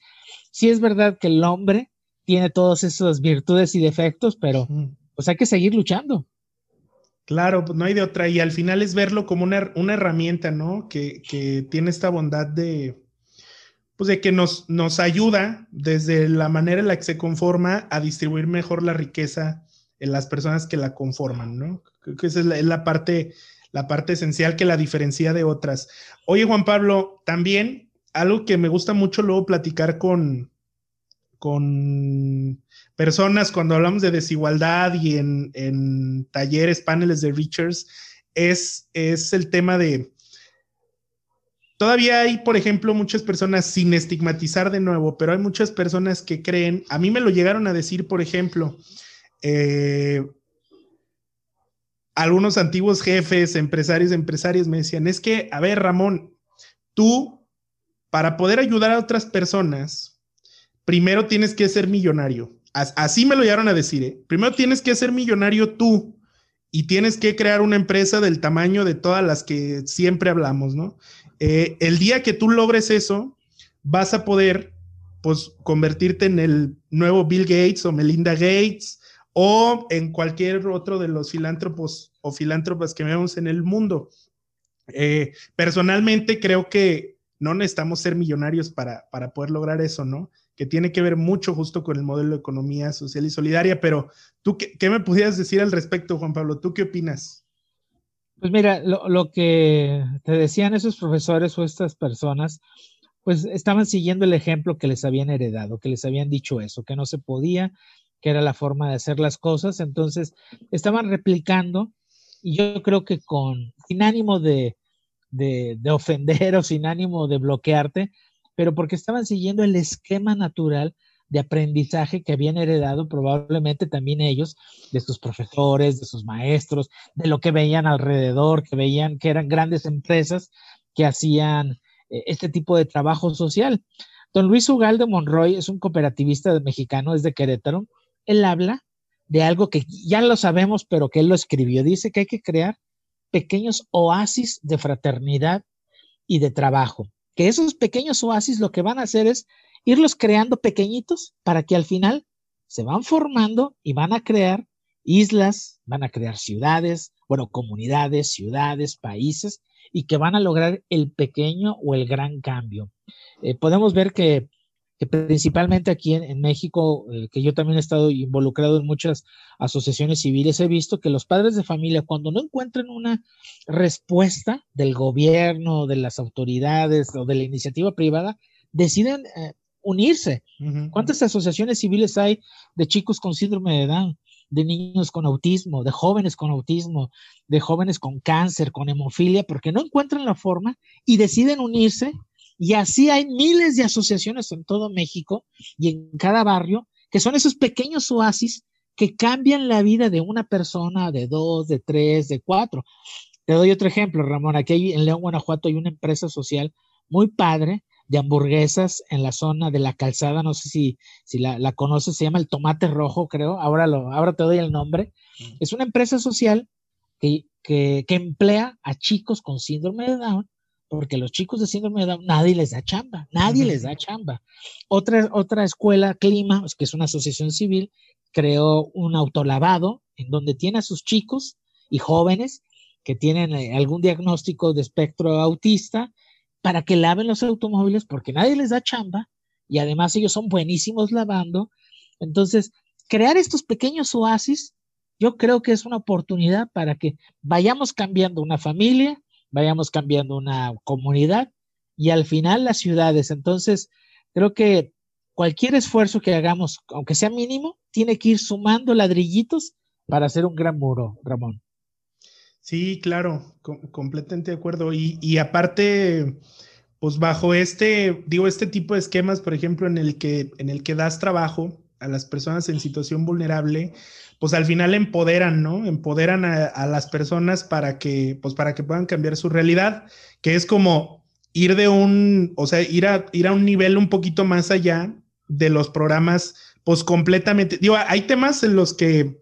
sí es verdad que el hombre tiene todas esas virtudes y defectos, pero pues hay que seguir luchando. Claro, pues no hay de otra. Y al final es verlo como una, una herramienta, ¿no? Que, que, tiene esta bondad de, pues de que nos, nos ayuda desde la manera en la que se conforma a distribuir mejor la riqueza en las personas que la conforman, ¿no? Que esa es la, parte, la parte esencial que la diferencia de otras. Oye, Juan Pablo, también algo que me gusta mucho luego platicar con, con personas cuando hablamos de desigualdad y en, talleres, paneles de Richards, es, es el tema de todavía hay, por ejemplo, muchas personas, sin estigmatizar de nuevo, pero hay muchas personas que creen, a mí me lo llegaron a decir, por ejemplo, eh, algunos antiguos jefes, empresarios, empresarios me decían, es que, a ver, Ramón, tú, para poder ayudar a otras personas, primero tienes que ser millonario. Así me lo llegaron a decir, ¿eh? Primero tienes que ser millonario tú y tienes que crear una empresa del tamaño de todas las que siempre hablamos, ¿no? Eh, el día que tú logres eso, vas a poder, pues, convertirte en el nuevo Bill Gates o Melinda Gates o en cualquier otro de los filántropos o filántropas que vemos en el mundo. Eh, personalmente creo que no necesitamos ser millonarios para, para poder lograr eso, ¿no? que tiene que ver mucho justo con el modelo de economía social y solidaria, pero tú, ¿qué, me pudieras decir al respecto, Juan Pablo? ¿Tú qué opinas? Pues mira, lo, que te decían esos profesores o estas personas, pues estaban siguiendo el ejemplo que les habían heredado, que les habían dicho eso, que no se podía, que era la forma de hacer las cosas, entonces estaban replicando y yo creo que con, sin ánimo de, de ofender o sin ánimo de bloquearte, pero porque estaban siguiendo el esquema natural de aprendizaje que habían heredado probablemente también ellos de sus profesores, de sus maestros, de lo que veían alrededor, que veían que eran grandes empresas que hacían eh, este tipo de trabajo social. Don Luis Ugalde Monroy es un cooperativista mexicano, es de Querétaro. Él habla de algo que ya lo sabemos, pero que él lo escribió. Dice que hay que crear pequeños oasis de fraternidad y de trabajo que esos pequeños oasis lo que van a hacer es irlos creando pequeñitos para que al final se van formando y van a crear islas, van a crear ciudades, bueno, comunidades, ciudades, países, y que van a lograr el pequeño o el gran cambio. Eh, podemos ver que que principalmente aquí en, México, eh, que yo también he estado involucrado en muchas asociaciones civiles, he visto que los padres de familia, cuando no encuentran una respuesta del gobierno, de las autoridades o de la iniciativa privada, deciden eh, unirse. ¿Cuántas asociaciones civiles hay de chicos con síndrome de Down? de niños con autismo, de jóvenes con autismo, de jóvenes con cáncer, con hemofilia, porque no encuentran la forma y deciden unirse y así hay miles de asociaciones en todo México y en cada barrio que son esos pequeños oasis que cambian la vida de una persona, de dos, de tres, de cuatro. Te doy otro ejemplo, Ramón. Aquí en León, Guanajuato, hay una empresa social muy padre de hamburguesas en la zona de la calzada. No sé si, si la, la conoces, se llama el Tomate Rojo, creo. Ahora, lo, ahora te doy el nombre. Es una empresa social que, que, que emplea a chicos con síndrome de Down porque los chicos de síndrome de Down nadie les da chamba, nadie les da chamba. Otra, otra escuela, Clima, que es una asociación civil, creó un autolavado en donde tiene a sus chicos y jóvenes que tienen eh, algún diagnóstico de espectro autista para que laven los automóviles porque nadie les da chamba y además ellos son buenísimos lavando. Entonces, crear estos pequeños oasis, yo creo que es una oportunidad para que vayamos cambiando una familia, vayamos cambiando una comunidad y al final las ciudades. Entonces, creo que cualquier esfuerzo que hagamos, aunque sea mínimo, tiene que ir sumando ladrillitos para hacer un gran muro, Ramón. Sí, claro, completamente de acuerdo. Y, y, aparte, pues bajo este, digo, este tipo de esquemas, por ejemplo, en el que, en el que das trabajo a las personas en situación vulnerable, pues al final empoderan, ¿no? Empoderan a, las personas para que, pues para que puedan cambiar su realidad, que es como ir de un, o sea, ir a, ir a un nivel un poquito más allá de los programas, pues completamente, digo, hay temas en los que,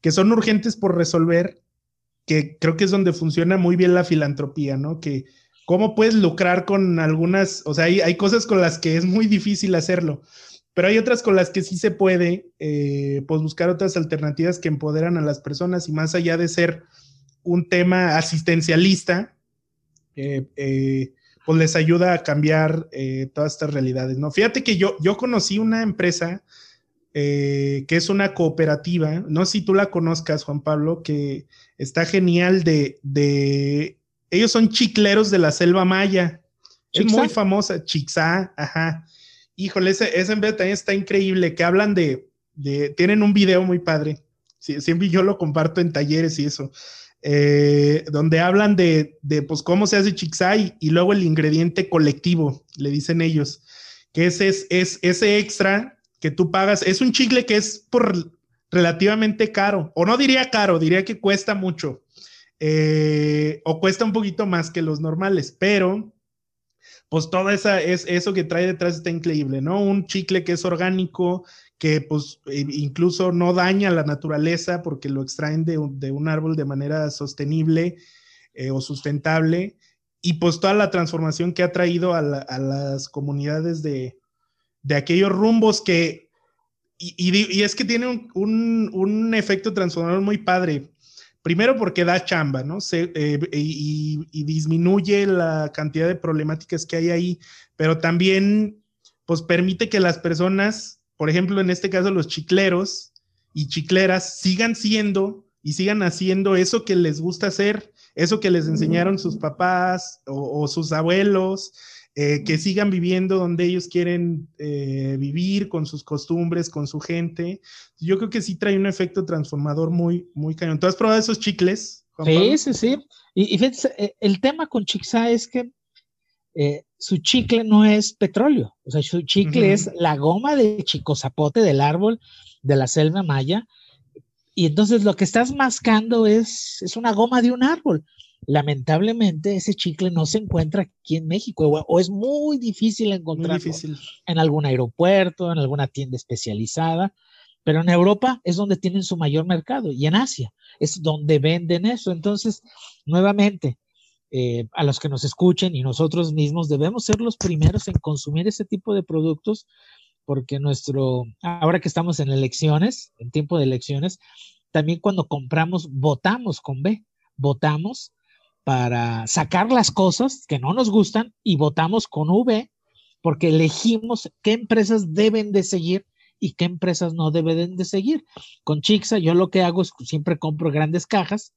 que son urgentes por resolver, que creo que es donde funciona muy bien la filantropía, ¿no? Que cómo puedes lucrar con algunas, o sea, hay, hay cosas con las que es muy difícil hacerlo pero hay otras con las que sí se puede, eh, pues buscar otras alternativas que empoderan a las personas y más allá de ser un tema asistencialista, eh, eh, pues les ayuda a cambiar todas estas realidades, ¿no? Fíjate que yo, yo conocí una empresa que es una cooperativa, no sé si tú la conozcas, Juan Pablo, que está genial de, de ellos son chicleros de la selva maya. Es muy famosa, Chixá, ajá híjole, ese, ese en también está increíble, que hablan de, tienen un video muy padre, siempre yo lo comparto en talleres y eso, eh, donde hablan de, de, pues, cómo se hace Chixay y luego el ingrediente colectivo, le dicen ellos, que ese es, es ese extra que tú pagas, es un chicle que es por relativamente caro, o no diría caro, diría que cuesta mucho, eh, o cuesta un poquito más que los normales, pero pues todo esa, es, eso que trae detrás está increíble, ¿no? Un chicle que es orgánico, que pues e, incluso no daña la naturaleza porque lo extraen de un, árbol de manera sostenible eh, o sustentable, y pues toda la transformación que ha traído a, las comunidades de, aquellos rumbos que, y, es que tiene un, un efecto transformador muy padre Primero porque da chamba, ¿no? Eh, y, disminuye la cantidad de problemáticas que hay ahí, pero también, pues permite que las personas, por ejemplo, en este caso los chicleros y chicleras, sigan siendo y sigan haciendo eso que les gusta hacer, eso que les enseñaron sus papás o sus abuelos, eh, que sigan viviendo donde ellos quieren eh, vivir, con sus costumbres, con su gente. Yo creo que sí trae un efecto transformador muy, muy cañón. ¿Tú has probado esos chicles? sí, sí, sí. Y, fíjate, eh, el tema con Chixa es que su chicle no es petróleo, o sea, su chicle es la goma de chico zapote del árbol de la selva maya. Y entonces lo que estás mascando es, es una goma de un árbol lamentablemente ese chicle no se encuentra aquí en México o, es muy difícil encontrarlo en algún aeropuerto, en alguna tienda especializada, pero en Europa es donde tienen su mayor mercado y en Asia es donde venden eso. Entonces, nuevamente, eh, a los que nos escuchen y nosotros mismos debemos ser los primeros en consumir ese tipo de productos porque nuestro, ahora que estamos en elecciones, en tiempo de elecciones, también cuando compramos, votamos con B, votamos para sacar las cosas que no nos gustan y votamos con V porque elegimos qué empresas deben de seguir y qué empresas no deben de seguir. Con Chixa yo lo que hago es siempre compro grandes cajas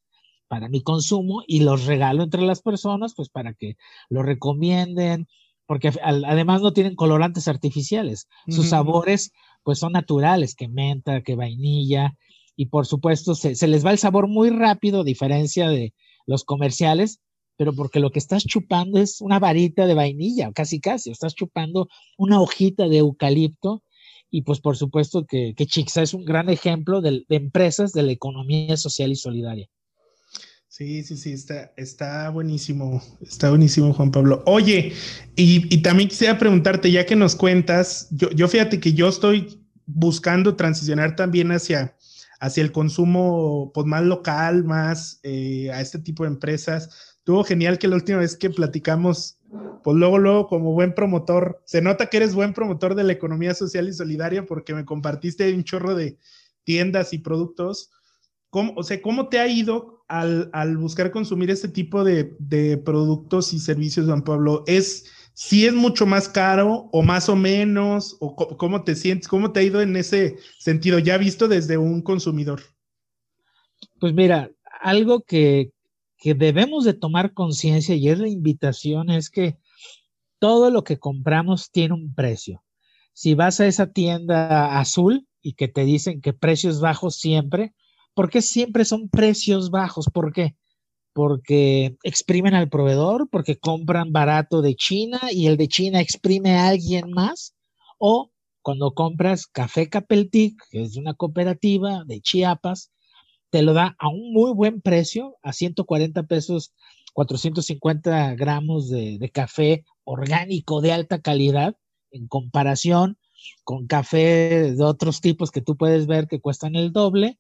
para mi consumo y los regalo entre las personas pues para que lo recomienden porque además no tienen colorantes artificiales. Sus sabores pues son naturales, que menta, que vainilla y por supuesto se, se les va el sabor muy rápido a diferencia de los comerciales, pero porque lo que estás chupando es una varita de vainilla, casi casi, estás chupando una hojita de eucalipto y pues por supuesto que, que Chixa es un gran ejemplo de, empresas de la economía social y solidaria. Sí, sí, sí, está, está buenísimo, está buenísimo Juan Pablo. Oye, y, también quisiera preguntarte, ya que nos cuentas, yo, yo fíjate que yo estoy buscando transicionar también hacia, hacia el consumo pues, más local, más eh, a este tipo de empresas. Tuvo genial que la última vez que platicamos, pues luego, luego, como buen promotor, se nota que eres buen promotor de la economía social y solidaria porque me compartiste un chorro de tiendas y productos. ¿Cómo, o sea, ¿cómo te ha ido al, al buscar consumir este tipo de, de productos y servicios, Juan Pablo? ¿Es si es mucho más caro o más o menos, o cómo te sientes, cómo te ha ido en ese sentido, ya visto desde un consumidor. Pues mira, algo que, que debemos de tomar conciencia y es la invitación es que todo lo que compramos tiene un precio. Si vas a esa tienda azul y que te dicen que precios bajos siempre, ¿por qué siempre son precios bajos? ¿Por qué? Porque exprimen al proveedor, porque compran barato de China y el de China exprime a alguien más, o cuando compras café Capeltic, que es una cooperativa de Chiapas, te lo da a un muy buen precio, a 140 pesos, 450 gramos de, de café orgánico de alta calidad, en comparación con café de otros tipos que tú puedes ver que cuestan el doble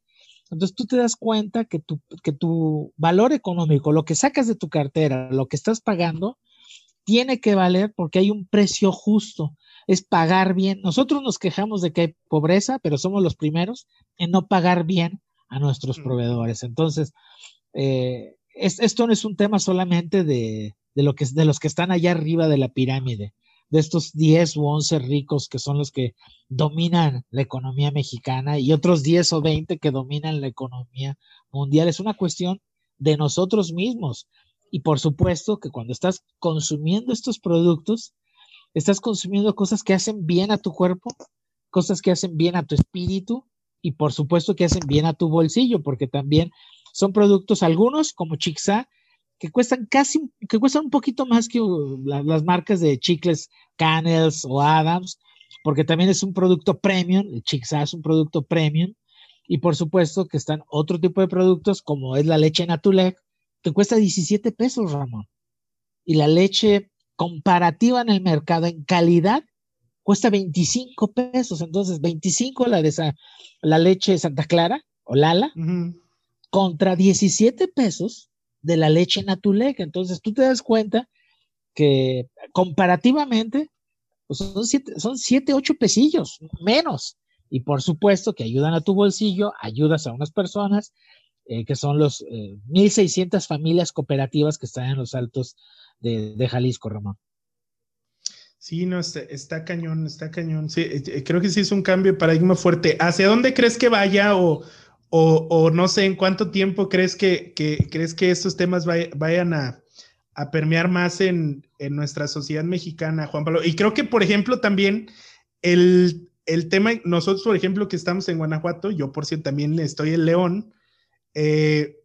entonces tú te das cuenta que tu, que tu valor económico, lo que sacas de tu cartera, lo que estás pagando, tiene que valer porque hay un precio justo, es pagar bien. Nosotros nos quejamos de que hay pobreza, pero somos los primeros en no pagar bien a nuestros proveedores. Entonces, eh, esto no es un tema solamente de, de, lo que, de los que están allá arriba de la pirámide de estos 10 u 11 ricos que son los que dominan la economía mexicana y otros 10 o 20 que dominan la economía mundial. Es una cuestión de nosotros mismos. Y por supuesto que cuando estás consumiendo estos productos, estás consumiendo cosas que hacen bien a tu cuerpo, cosas que hacen bien a tu espíritu y por supuesto que hacen bien a tu bolsillo, porque también son productos, algunos como Chixa, que cuestan casi, que cuestan un poquito más que uh, las marcas de chicles Canels o Adams, porque también es un producto premium, el Chixa es un producto premium, y por supuesto que están otro tipo de productos como es la leche Natulec, que cuesta 17 pesos, Ramón. Y la leche comparativa en el mercado en calidad cuesta 25 pesos. Entonces, 25 la de esa, la leche Santa Clara o Lala contra 17 pesos de la leche Natulec. Entonces, tú te das cuenta que comparativamente pues son 7, son siete, 8 pesillos menos. Y por supuesto que ayudan a tu bolsillo, ayudas a unas personas eh, que son los 1.600 eh, familias cooperativas que están en los altos de, Jalisco, Ramón. Sí, no, está, cañón, está cañón. Sí, eh, creo que sí es un cambio de paradigma fuerte. ¿Hacia dónde crees que vaya o, o, no sé en cuánto tiempo crees que, crees que estos temas vayan a, permear más en, en, nuestra sociedad mexicana, Juan Pablo? Y creo que, por ejemplo, también el, el tema, nosotros, por ejemplo, que estamos en Guanajuato, yo por cierto también estoy en León, eh,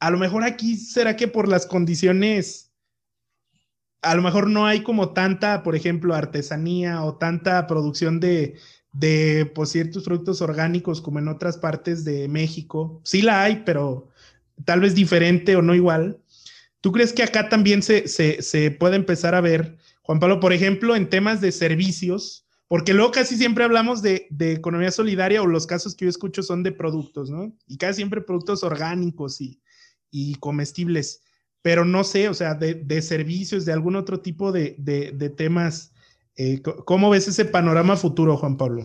a lo mejor aquí será que por las condiciones, a lo mejor no hay como tanta, por ejemplo, artesanía o tanta producción de, de pues, ciertos productos orgánicos como en otras partes de México. Sí la hay, pero tal vez diferente o no igual. ¿Tú crees que acá también se, se, se puede empezar a ver, Juan Pablo, por ejemplo, en temas de servicios? Porque luego casi siempre hablamos de, economía solidaria o los casos que yo escucho son de productos, ¿no? Y casi siempre productos orgánicos y, comestibles, pero no sé, o sea, de, servicios, de algún otro tipo de, temas. Eh, ¿Cómo ves ese panorama futuro, Juan Pablo?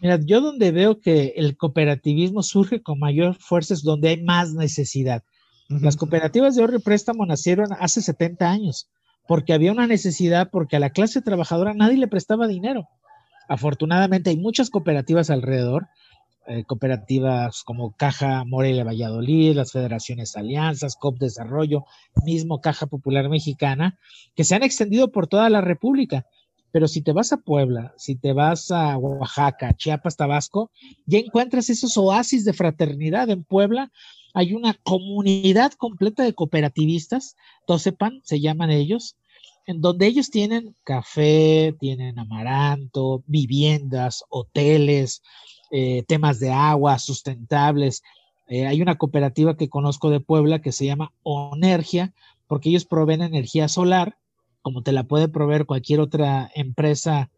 Mira, yo donde veo que el cooperativismo surge con mayor fuerza es donde hay más necesidad. Las cooperativas de ahorro y préstamo nacieron hace 70 años porque había una necesidad, porque a la clase trabajadora nadie le prestaba dinero. Afortunadamente hay muchas cooperativas alrededor, eh, cooperativas como Caja Morelia Valladolid, las Federaciones Alianzas, COP Desarrollo, mismo Caja Popular Mexicana, que se han extendido por toda la República. Pero si te vas a Puebla, si te vas a Oaxaca, Chiapas, Tabasco, ya encuentras esos oasis de fraternidad. En Puebla hay una comunidad completa de cooperativistas, Tosepan se llaman ellos, en donde ellos tienen café, tienen amaranto, viviendas, hoteles, eh, temas de agua sustentables. Eh, hay una cooperativa que conozco de Puebla que se llama Onergia, porque ellos proveen energía solar, como te la puede proveer cualquier otra empresa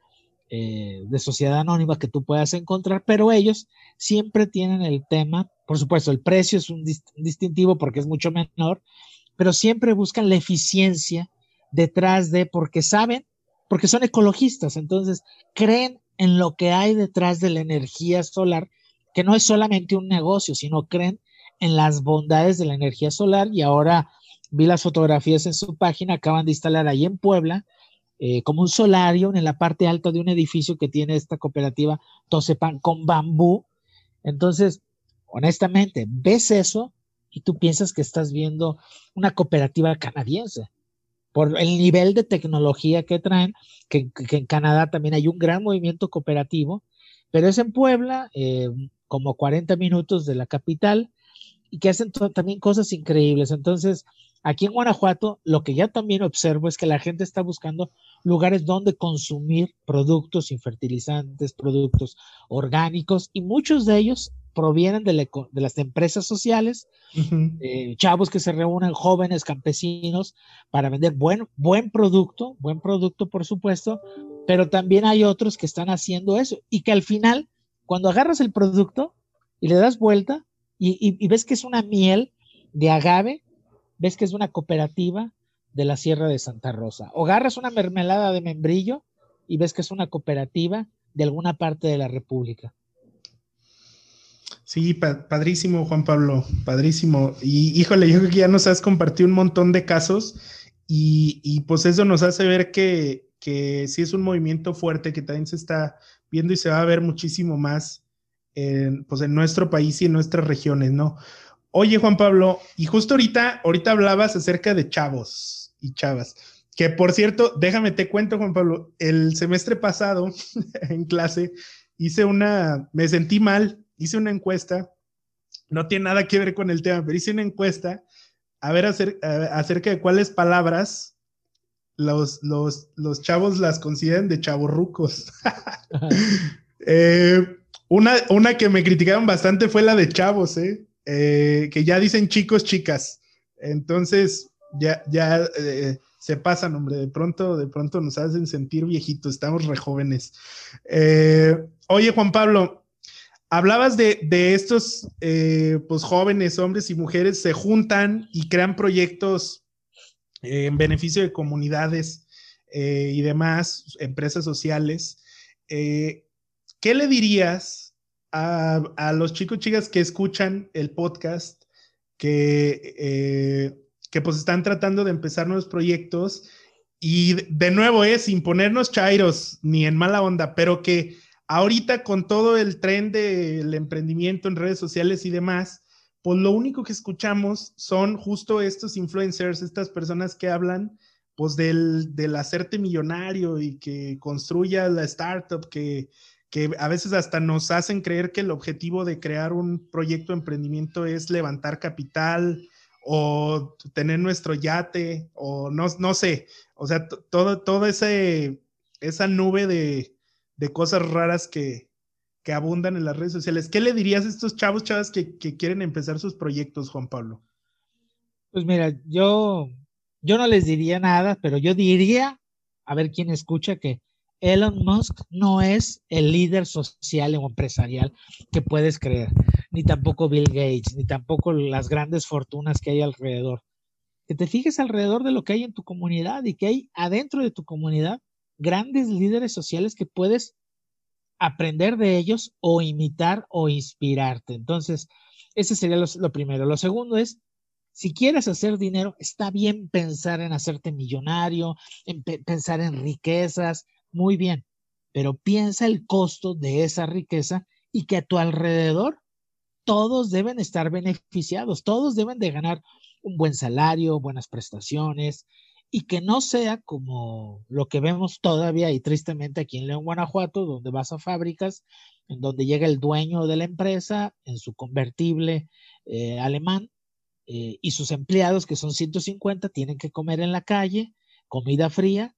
eh, de sociedad anónima que tú puedas encontrar, pero ellos siempre tienen el tema, por supuesto, el precio es un distintivo porque es mucho menor, pero siempre buscan la eficiencia detrás de, porque saben, porque son ecologistas, entonces creen en lo que hay detrás de la energía solar, que no es solamente un negocio, sino creen en las bondades de la energía solar y ahora vi las fotografías en su página, acaban de instalar ahí en Puebla eh, como un solario en la parte alta de un edificio que tiene esta cooperativa Tosepan con bambú. Entonces, honestamente, ves eso y tú piensas que estás viendo una cooperativa canadiense por el nivel de tecnología que traen, que, en Canadá también hay un gran movimiento cooperativo, pero es en Puebla, eh, como 40 minutos de la capital, y que hacen también cosas increíbles. Entonces, aquí en Guanajuato, lo que ya también observo es que la gente está buscando lugares donde consumir productos sin fertilizantes, productos orgánicos, y muchos de ellos provienen de, las empresas sociales, eh, chavos que se reúnen, jóvenes campesinos, para vender buen, buen producto, buen producto por supuesto, pero también hay otros que están haciendo eso y que al final, cuando agarras el producto y le das vuelta y, ves que es una miel de agave, ves que es una cooperativa de la Sierra de Santa Rosa, o agarras una mermelada de membrillo y ves que es una cooperativa de alguna parte de la República. Sí, padrísimo, Juan Pablo, padrísimo. Y híjole, yo creo que ya nos has compartido un montón de casos y, pues eso nos hace ver que, que sí es un movimiento fuerte que también se está viendo y se va a ver muchísimo más pues en nuestro país y en nuestras regiones, ¿no? Oye, Juan Pablo, y justo ahorita, ahorita hablabas acerca de chavos y chavas. Que por cierto, déjame te cuento, Juan Pablo, el semestre pasado en clase hice una, me sentí mal hice una encuesta no tiene nada que ver con el tema, pero hice una encuesta a ver acerca de cuáles palabras los, los, los chavos las consideran de chavorrucos. eh, una, una que me criticaron bastante fue la de chavos, ¿eh? ¿Eh? que ya dicen chicos, chicas. Entonces, ya, ya eh, se pasan, hombre. De pronto, de pronto nos hacen sentir viejitos, estamos re jóvenes. Eh, oye, Juan Pablo, hablabas de, de estos pues, jóvenes, hombres y mujeres, se juntan y crean proyectos en beneficio de comunidades y demás, empresas sociales. ¿qué le dirías a, los chicos chicas que escuchan el podcast, que, eh, que pues están tratando de empezar nuevos proyectos? Y de nuevo es sin ponernos chairos ni en mala onda, pero que ahorita con todo el tren del emprendimiento en redes sociales y demás, pues lo único que escuchamos son justo estos influencers, estas personas que hablan pues del, del hacerte millonario y que construya la startup, que, que a veces hasta nos hacen creer que el objetivo de crear un proyecto de emprendimiento es levantar capital o tener nuestro yate o no, no sé, o sea, todo, todo ese, esa nube de, cosas raras que, que, abundan en las redes sociales. ¿Qué le dirías a estos chavos, chavas que, que quieren empezar sus proyectos, Juan Pablo? Pues mira, yo, yo no les diría nada, pero yo diría, a ver quién escucha, que Elon Musk no es el líder social o empresarial que puedes creer, ni tampoco Bill Gates, ni tampoco las grandes fortunas que hay alrededor. Que te fijes alrededor de lo que hay en tu comunidad y que hay adentro de tu comunidad grandes líderes sociales que puedes aprender de ellos o imitar o inspirarte. Entonces, ese sería lo, primero. Lo segundo es, si quieres hacer dinero, está bien pensar en hacerte millonario, en pensar en riquezas, muy bien, pero piensa el costo de esa riqueza y que a tu alrededor todos deben estar beneficiados, todos deben de ganar un buen salario, buenas prestaciones y que no sea como lo que vemos todavía y tristemente aquí en León, Guanajuato, donde vas a fábricas, en donde llega el dueño de la empresa en su convertible eh, alemán eh, y sus empleados, que son 150, tienen que comer en la calle, comida fría,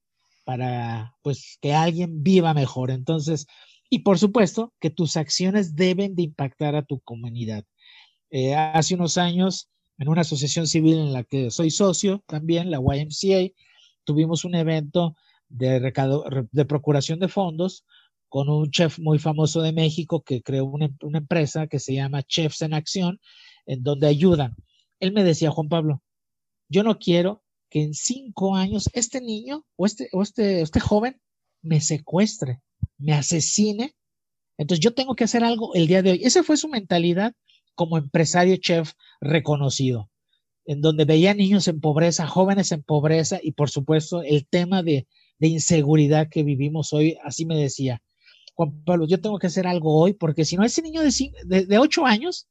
para pues que alguien viva mejor. Entonces, y por supuesto que tus acciones deben de impactar a tu comunidad. Eh, hace unos años, en una asociación civil en la que soy socio también, la YMCA, tuvimos un evento de, de procuración de fondos con un chef muy famoso de México que creó una empresa que se llama Chefs en Acción, en donde ayudan. Él me decía, Juan Pablo, yo no quiero que en cinco años este niño o este, o este, este joven me secuestre, me asesine. Entonces yo tengo que hacer algo el día de hoy. Esa fue su mentalidad como empresario chef reconocido, en donde veía niños en pobreza, jóvenes en pobreza y por supuesto el tema de, de inseguridad que vivimos hoy, así me decía. Juan Pablo, yo tengo que hacer algo hoy porque si no, ese niño de, de, 8 años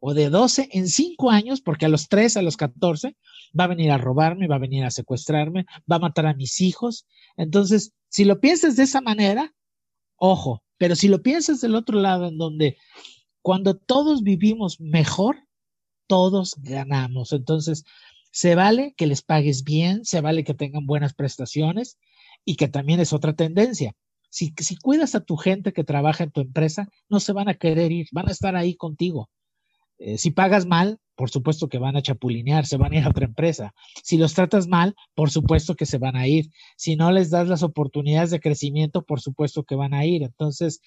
o de 12 en 5 años, porque a los 3, a los 14, va a venir a robarme, va a venir a secuestrarme, va a matar a mis hijos. Entonces, si lo piensas de esa manera, ojo, pero si lo piensas del otro lado, en donde cuando todos vivimos mejor, todos ganamos. Entonces, se vale que les pagues bien, se vale que tengan buenas prestaciones y que también es otra tendencia. Si, si cuidas a tu gente que trabaja en tu empresa, no se van a querer ir, van a estar ahí contigo. Eh, si pagas mal, por supuesto que van a chapulinear, se van a ir a otra empresa. Si los tratas mal, por supuesto que se van a ir. Si no les das las oportunidades de crecimiento, por supuesto que van a ir. Entonces,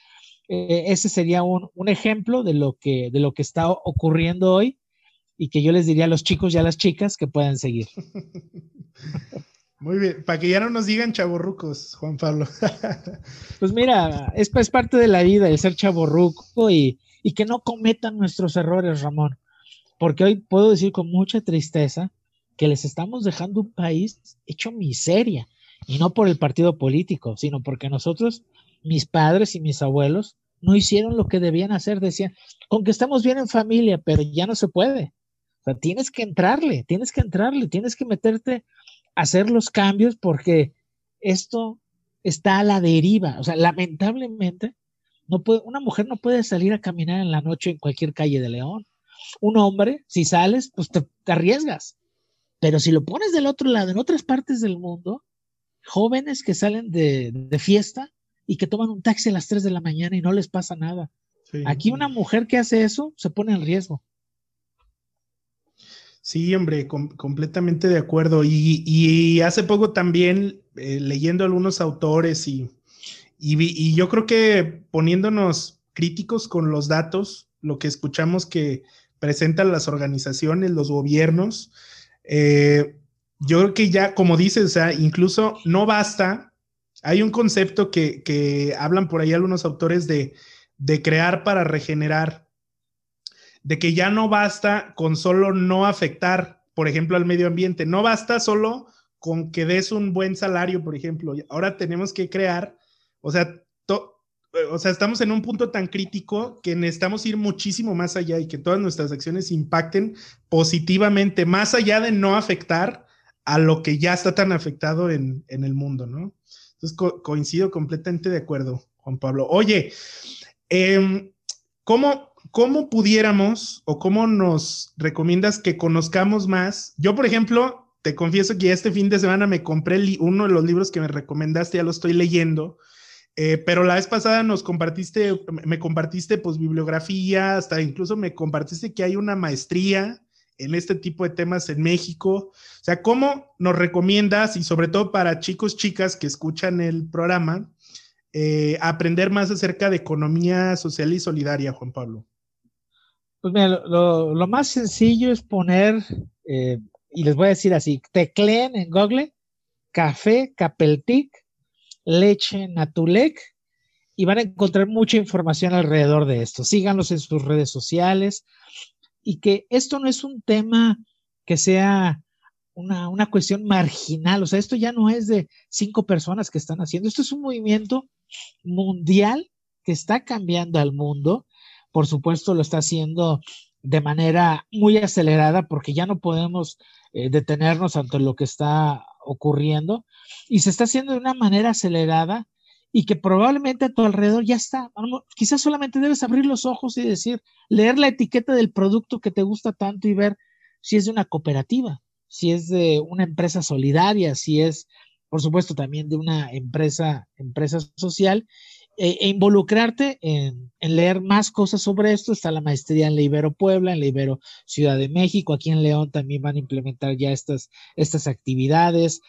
eh, ese sería un, ejemplo de lo, que, de lo que está ocurriendo hoy y que yo les diría a los chicos y a las chicas que puedan seguir. Muy bien, para que ya no nos digan chaborrucos, Juan Pablo. pues mira, es, es parte de la vida el ser chaborruco y, y que no cometan nuestros errores, Ramón. Porque hoy puedo decir con mucha tristeza que les estamos dejando un país hecho miseria. Y no por el partido político, sino porque nosotros, mis padres y mis abuelos, no hicieron lo que debían hacer. Decían, con que estamos bien en familia, pero ya no se puede. O sea, tienes que entrarle, tienes que entrarle, tienes que meterte a hacer los cambios porque esto está a la deriva. O sea, lamentablemente, una mujer no puede salir a caminar en la noche en cualquier calle de León. un hombre, si sales, pues te, arriesgas. Pero si lo pones del otro lado, en otras partes del mundo, jóvenes que salen de, de fiesta y que toman un taxi a las 3 de la mañana y no les pasa nada. Aquí una mujer que hace eso se pone en riesgo. Sí, hombre, completamente de acuerdo. Y, hace poco también eh, leyendo algunos autores y, y, yo creo que poniéndonos críticos con los datos, lo que escuchamos que presentan las organizaciones, los gobiernos, eh, yo creo que ya, como dices, o sea, incluso no basta. Hay un concepto que, que hablan por ahí algunos autores de, de crear para regenerar de que ya no basta con solo no afectar, por ejemplo, al medio ambiente, no basta solo con que des un buen salario, por ejemplo, ahora tenemos que crear, o sea, o sea, estamos en un punto tan crítico que necesitamos ir muchísimo más allá y que todas nuestras acciones impacten positivamente, más allá de no afectar a lo que ya está tan afectado en, el mundo, ¿no? Entonces, coincido completamente de acuerdo, Juan Pablo. Oye, eh, ¿cómo, ¿cómo pudiéramos o cómo nos recomiendas que conozcamos más? Yo, por ejemplo, te confieso que este fin de semana me compré uno de los libros que me recomendaste, ya lo estoy leyendo. Eh, pero la vez pasada nos compartiste, me compartiste pues bibliografía, hasta incluso me compartiste que hay una maestría en este tipo de temas en México. O sea, ¿cómo nos recomiendas y sobre todo para chicos, chicas que escuchan el programa, eh, aprender más acerca de economía social y solidaria, Juan Pablo? Pues mira, lo, más sencillo es poner, eh, y les voy a decir así, tecleen en Google café Capeltic, leche Natulec, y van a encontrar mucha información alrededor de esto. Síganlos en sus redes sociales y que esto no es un tema que sea una, una, cuestión marginal, o sea, esto ya no es de cinco personas que están haciendo, esto es un movimiento mundial que está cambiando al mundo por supuesto lo está haciendo de manera muy acelerada porque ya no podemos eh, detenernos ante lo que está ocurriendo y se está haciendo de una manera acelerada y que probablemente a tu alrededor ya está. Quizás solamente debes abrir los ojos y decir, leer la etiqueta del producto que te gusta tanto y ver si es de una cooperativa, si es de una empresa solidaria, si es, por supuesto, también de una empresa, empresa social e, e, involucrarte en, leer más cosas sobre esto. Está la maestría en la Ibero Puebla, en la Ibero Ciudad de México. Aquí en León también van a implementar ya estas, estas actividades.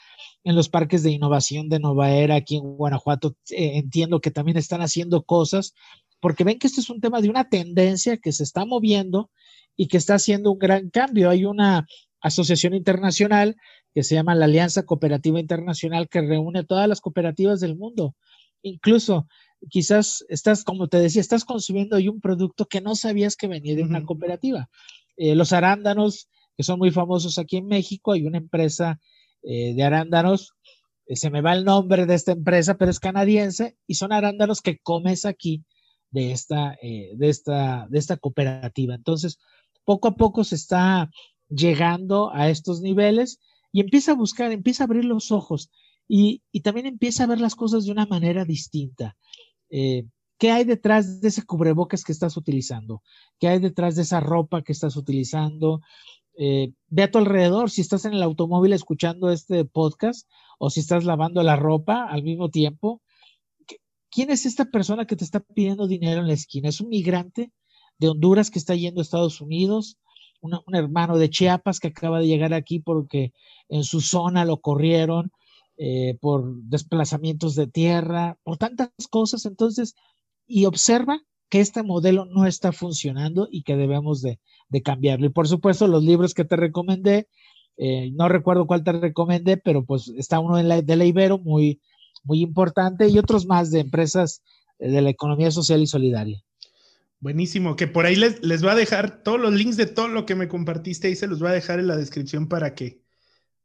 En los parques de innovación de Nova Era, aquí en Guanajuato, eh, entiendo que también están haciendo cosas porque ven que este es un tema de una tendencia que se está moviendo y que está haciendo un gran cambio. Hay una asociación internacional que se llama la Alianza Cooperativa Internacional que reúne todas las cooperativas del mundo. Incluso quizás estás, como te decía, estás consumiendo hoy un producto que no sabías que venía de una cooperativa. Eh, los arándanos, que son muy famosos aquí en México, hay una empresa eh, de arándanos, eh, se me va el nombre de esta empresa, pero es canadiense, y son arándanos que comes aquí de esta, de esta, de esta cooperativa. Entonces, poco a poco se está llegando a estos niveles y empieza a buscar, empieza a abrir los ojos y, y también empieza a ver las cosas de una manera distinta. Eh, ¿Qué hay detrás de ese cubrebocas que estás utilizando? ¿Qué hay detrás de esa ropa que estás utilizando? Eh, ve a tu alrededor, si estás en el automóvil escuchando este podcast o si estás lavando la ropa al mismo tiempo. ¿Quién es esta persona que te está pidiendo dinero en la esquina? ¿Es un migrante de Honduras que está yendo a Estados Unidos? un hermano de Chiapas que acaba de llegar aquí porque en su zona lo corrieron eh, por desplazamientos de tierra, por tantas cosas. Entonces, y observa que este modelo no está funcionando y que debemos de, cambiarlo. Y por supuesto, los libros que te recomendé, eh, no recuerdo cuál te recomendé, pero pues está uno de la, de la Ibero muy, muy importante y otros más de empresas eh, de la economía social y solidaria. Buenísimo, que por ahí les, les voy a dejar todos los links de todo lo que me compartiste y se los voy a dejar en la descripción para que,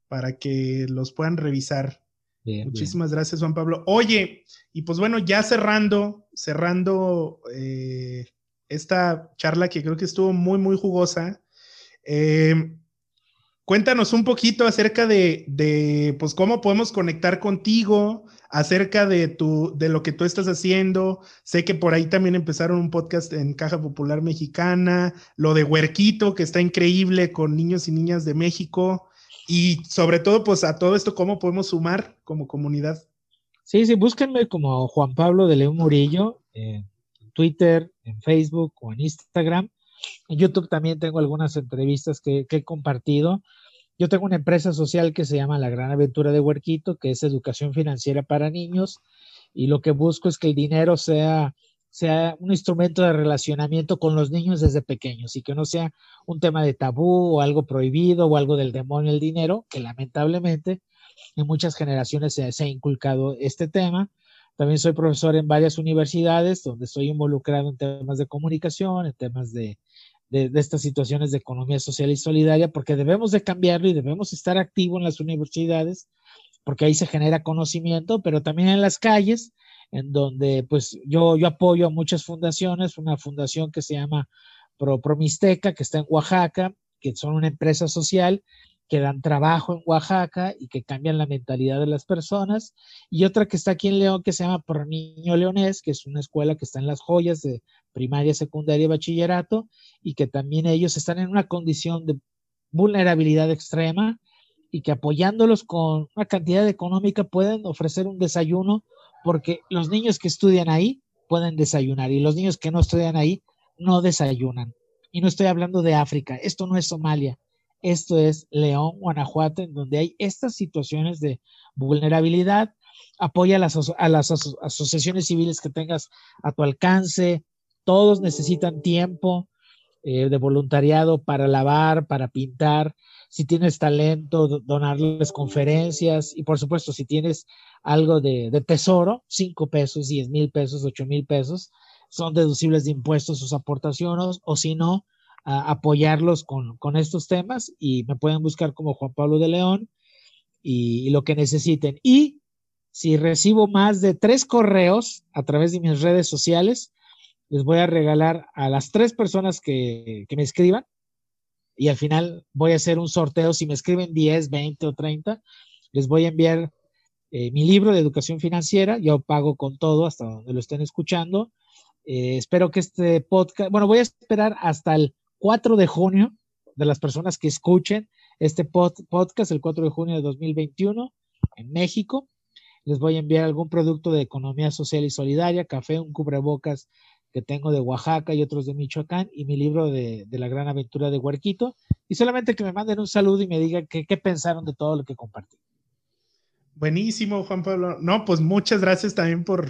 para que los puedan revisar. Muchísimas gracias, Juan Pablo. Oye, y pues bueno, ya cerrando, cerrando eh, esta charla que creo que estuvo muy, muy jugosa. Eh, cuéntanos un poquito acerca de, de, pues, cómo podemos conectar contigo, acerca de, tu, de lo que tú estás haciendo. Sé que por ahí también empezaron un podcast en Caja Popular Mexicana, lo de Huerquito, que está increíble con niños y niñas de México. Y sobre todo, pues a todo esto, ¿cómo podemos sumar como comunidad? Sí, sí, búsquenme como Juan Pablo de León Murillo en Twitter, en Facebook o en Instagram. En YouTube también tengo algunas entrevistas que, que he compartido. Yo tengo una empresa social que se llama La Gran Aventura de Huerquito, que es educación financiera para niños, y lo que busco es que el dinero sea, sea un instrumento de relacionamiento con los niños desde pequeños y que no sea un tema de tabú o algo prohibido o algo del demonio el dinero, que lamentablemente en muchas generaciones se, se ha inculcado este tema. También soy profesor en varias universidades donde estoy involucrado en temas de comunicación, en temas de, de, estas situaciones de economía social y solidaria, porque debemos de cambiarlo y debemos estar activos en las universidades, porque ahí se genera conocimiento, pero también en las calles, en donde pues yo, yo apoyo a muchas fundaciones, una fundación que se llama Pro, Promisteca, que está en Oaxaca, que son una empresa social que dan trabajo en Oaxaca y que cambian la mentalidad de las personas, y otra que está aquí en León que se llama Por Niño Leonés, que es una escuela que está en las joyas de primaria, secundaria y bachillerato, y que también ellos están en una condición de vulnerabilidad extrema y que apoyándolos con una cantidad económica pueden ofrecer un desayuno porque los niños que estudian ahí pueden desayunar y los niños que no estudian ahí no desayunan. Y no estoy hablando de África, esto no es Somalia, esto es León, Guanajuato, en donde hay estas situaciones de vulnerabilidad. Apoya a las, asociaciones civiles que tengas a tu alcance. Todos necesitan tiempo eh, de voluntariado para lavar, para pintar. Si tienes talento, donarles conferencias. Y por supuesto, si tienes algo de, tesoro, cinco pesos, diez mil pesos, ocho mil pesos, son deducibles de impuestos sus aportaciones. O si no, apoyarlos con, estos temas y me pueden buscar como Juan Pablo de León y, lo que necesiten. Y si recibo más de tres correos a través de mis redes sociales, les voy a regalar a las tres personas que me escriban y al final voy a hacer un sorteo. Si me escriben 10, 20 o 30, les voy a enviar eh, mi libro de educación financiera. Yo pago con todo hasta donde lo estén escuchando. Eh, espero que este podcast, bueno, voy a esperar hasta el 4 de junio, de las personas que escuchen este podcast, el 4 de junio de 2021, en México. Les voy a enviar algún producto de economía social y solidaria, café, un cubrebocas que tengo de Oaxaca y otros de Michoacán y mi libro de, la gran aventura de Huerquito. Y solamente que me manden un saludo y me digan qué, pensaron de todo lo que compartí. Buenísimo, Juan Pablo. No, pues muchas gracias también por,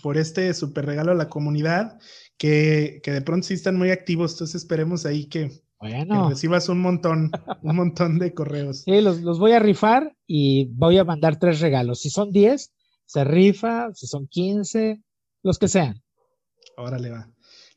por este super regalo a la comunidad que, de pronto sí están muy activos, entonces esperemos ahí que, recibas un montón, un montón de correos. Sí, los, los, voy a rifar y voy a mandar tres regalos. Si son 10, se rifa, si son 15, los que sean. Órale, va.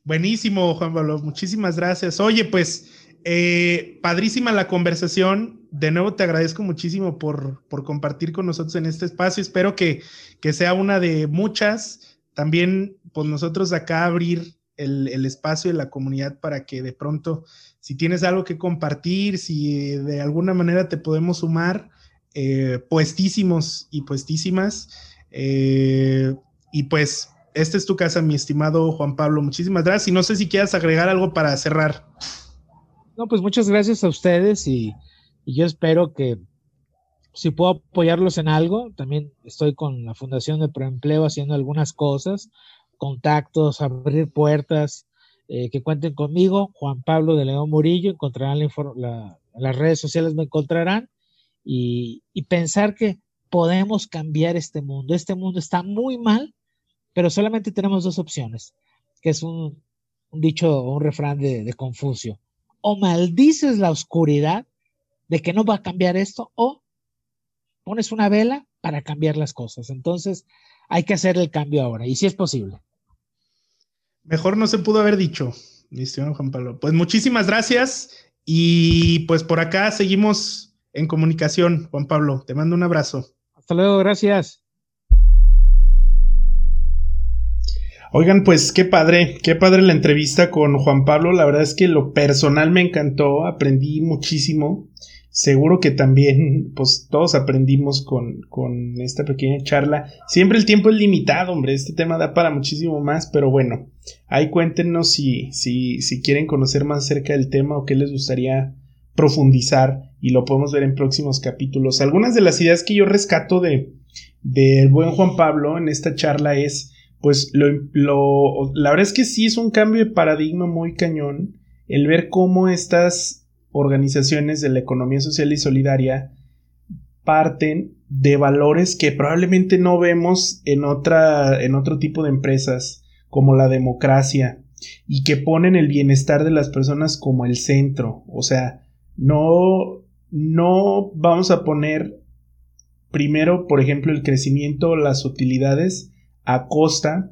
Buenísimo, Juan Pablo, muchísimas gracias. Oye, pues, eh, padrísima la conversación. De nuevo te agradezco muchísimo por, por compartir con nosotros en este espacio. Espero que, que sea una de muchas también, pues nosotros acá abrir el, espacio de la comunidad para que de pronto, si tienes algo que compartir, si de alguna manera te podemos sumar, eh, puestísimos y puestísimas. Eh, y pues, esta es tu casa, mi estimado Juan Pablo. Muchísimas gracias. Y no sé si quieras agregar algo para cerrar. No, pues muchas gracias a ustedes y yo espero que si puedo apoyarlos en algo, también estoy con la Fundación de Proempleo haciendo algunas cosas, contactos, abrir puertas, eh, que cuenten conmigo, Juan Pablo de León Murillo, encontrarán la, las redes sociales, me encontrarán, y, pensar que podemos cambiar este mundo. Este mundo está muy mal, pero solamente tenemos dos opciones, que es un, dicho un refrán de, de Confucio. O maldices la oscuridad de que no va a cambiar esto, o pones una vela para cambiar las cosas. Entonces, hay que hacer el cambio ahora, y si es posible. Mejor no se pudo haber dicho, mi Juan Pablo. Pues muchísimas gracias y pues por acá seguimos en comunicación, Juan Pablo. Te mando un abrazo. Hasta luego, gracias. Oigan, pues qué padre, qué padre la entrevista con Juan Pablo. La verdad es que lo personal me encantó, aprendí muchísimo Seguro que también, pues todos aprendimos con, con esta pequeña charla. Siempre el tiempo es limitado, hombre. Este tema da para muchísimo más, pero bueno, ahí cuéntenos si, si, si quieren conocer más acerca del tema o qué les gustaría profundizar y lo podemos ver en próximos capítulos. Algunas de las ideas que yo rescato de del buen Juan Pablo en esta charla es, pues, lo, lo, la verdad es que sí es un cambio de paradigma muy cañón el ver cómo estas organizaciones de la economía social y solidaria parten de valores que probablemente no vemos en otra en otro tipo de empresas como la democracia y que ponen el bienestar de las personas como el centro, o sea, no no vamos a poner primero, por ejemplo, el crecimiento, las utilidades a costa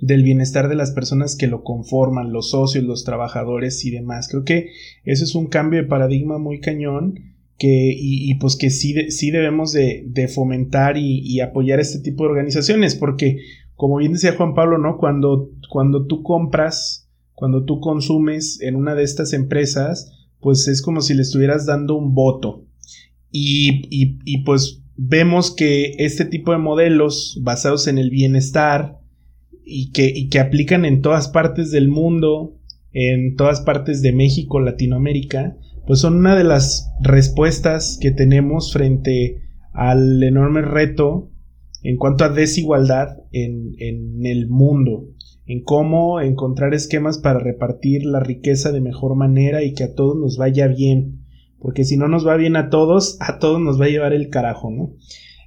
del bienestar de las personas que lo conforman, los socios, los trabajadores y demás. Creo que eso es un cambio de paradigma muy cañón que, y, pues que sí, sí debemos de, de fomentar y, y, apoyar este tipo de organizaciones porque como bien decía Juan Pablo, ¿no? Cuando, cuando tú compras, cuando tú consumes en una de estas empresas, pues es como si le estuvieras dando un voto. Y, y, y pues vemos que este tipo de modelos basados en el bienestar, y que, y que aplican en todas partes del mundo, en todas partes de México, Latinoamérica, pues son una de las respuestas que tenemos frente al enorme reto en cuanto a desigualdad en, en el mundo, en cómo encontrar esquemas para repartir la riqueza de mejor manera y que a todos nos vaya bien, porque si no nos va bien a todos, a todos nos va a llevar el carajo, ¿no?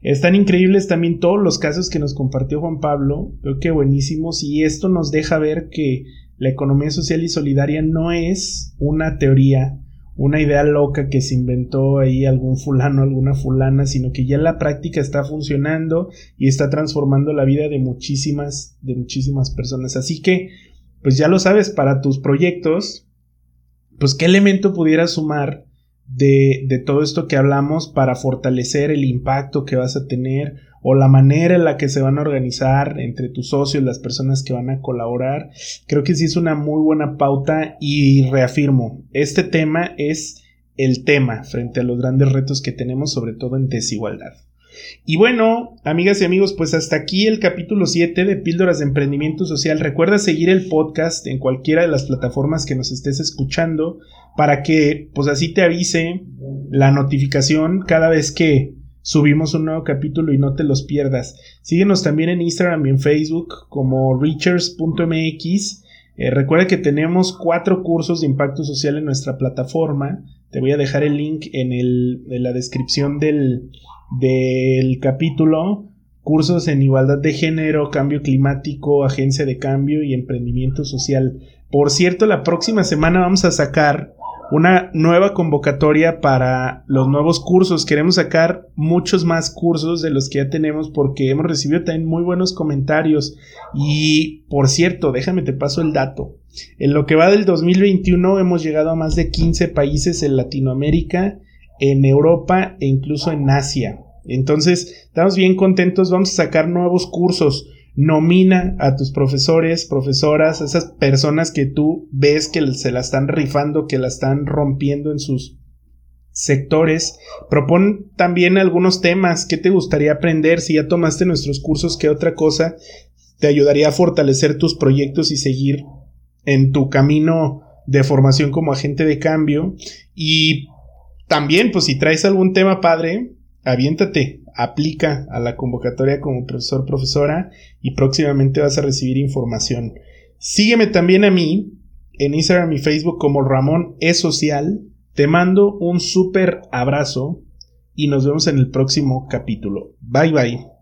Están increíbles también todos los casos que nos compartió Juan Pablo, creo que buenísimos y esto nos deja ver que la economía social y solidaria no es una teoría, una idea loca que se inventó ahí algún fulano, alguna fulana, sino que ya la práctica está funcionando y está transformando la vida de muchísimas, de muchísimas personas. Así que, pues ya lo sabes, para tus proyectos, pues qué elemento pudieras sumar de, de, todo esto que hablamos para fortalecer el impacto que vas a tener o la manera en la que se van a organizar entre tus socios, las personas que van a colaborar. Creo que sí es una muy buena pauta y reafirmo, este tema es el tema frente a los grandes retos que tenemos, sobre todo en desigualdad. Y bueno, amigas y amigos, pues hasta aquí el capítulo 7 de Píldoras de Emprendimiento Social. Recuerda seguir el podcast en cualquiera de las plataformas que nos estés escuchando para que pues así te avise la notificación cada vez que subimos un nuevo capítulo y no te los pierdas. Síguenos también en Instagram y en Facebook como reachers.mx. Eh, recuerda que tenemos cuatro cursos de impacto social en nuestra plataforma. Te voy a dejar el link en, el, en la descripción del, del capítulo. Cursos en igualdad de género, cambio climático, agencia de cambio y emprendimiento social. Por cierto, la próxima semana vamos a sacar una nueva convocatoria para los nuevos cursos. Queremos sacar muchos más cursos de los que ya tenemos porque hemos recibido también muy buenos comentarios. Y por cierto, déjame te paso el dato. En lo que va del 2021 hemos llegado a más de 15 países en Latinoamérica, en Europa e incluso en Asia. Entonces, estamos bien contentos, vamos a sacar nuevos cursos nomina a tus profesores, profesoras, esas personas que tú ves que se la están rifando, que la están rompiendo en sus sectores. Propon también algunos temas que te gustaría aprender si ya tomaste nuestros cursos, qué otra cosa te ayudaría a fortalecer tus proyectos y seguir en tu camino de formación como agente de cambio. Y también, pues si traes algún tema padre, aviéntate, aplica a la convocatoria como profesor profesora y próximamente vas a recibir información. Sígueme también a mí en Instagram y Facebook como Ramón E Social. Te mando un súper abrazo y nos vemos en el próximo capítulo. Bye bye.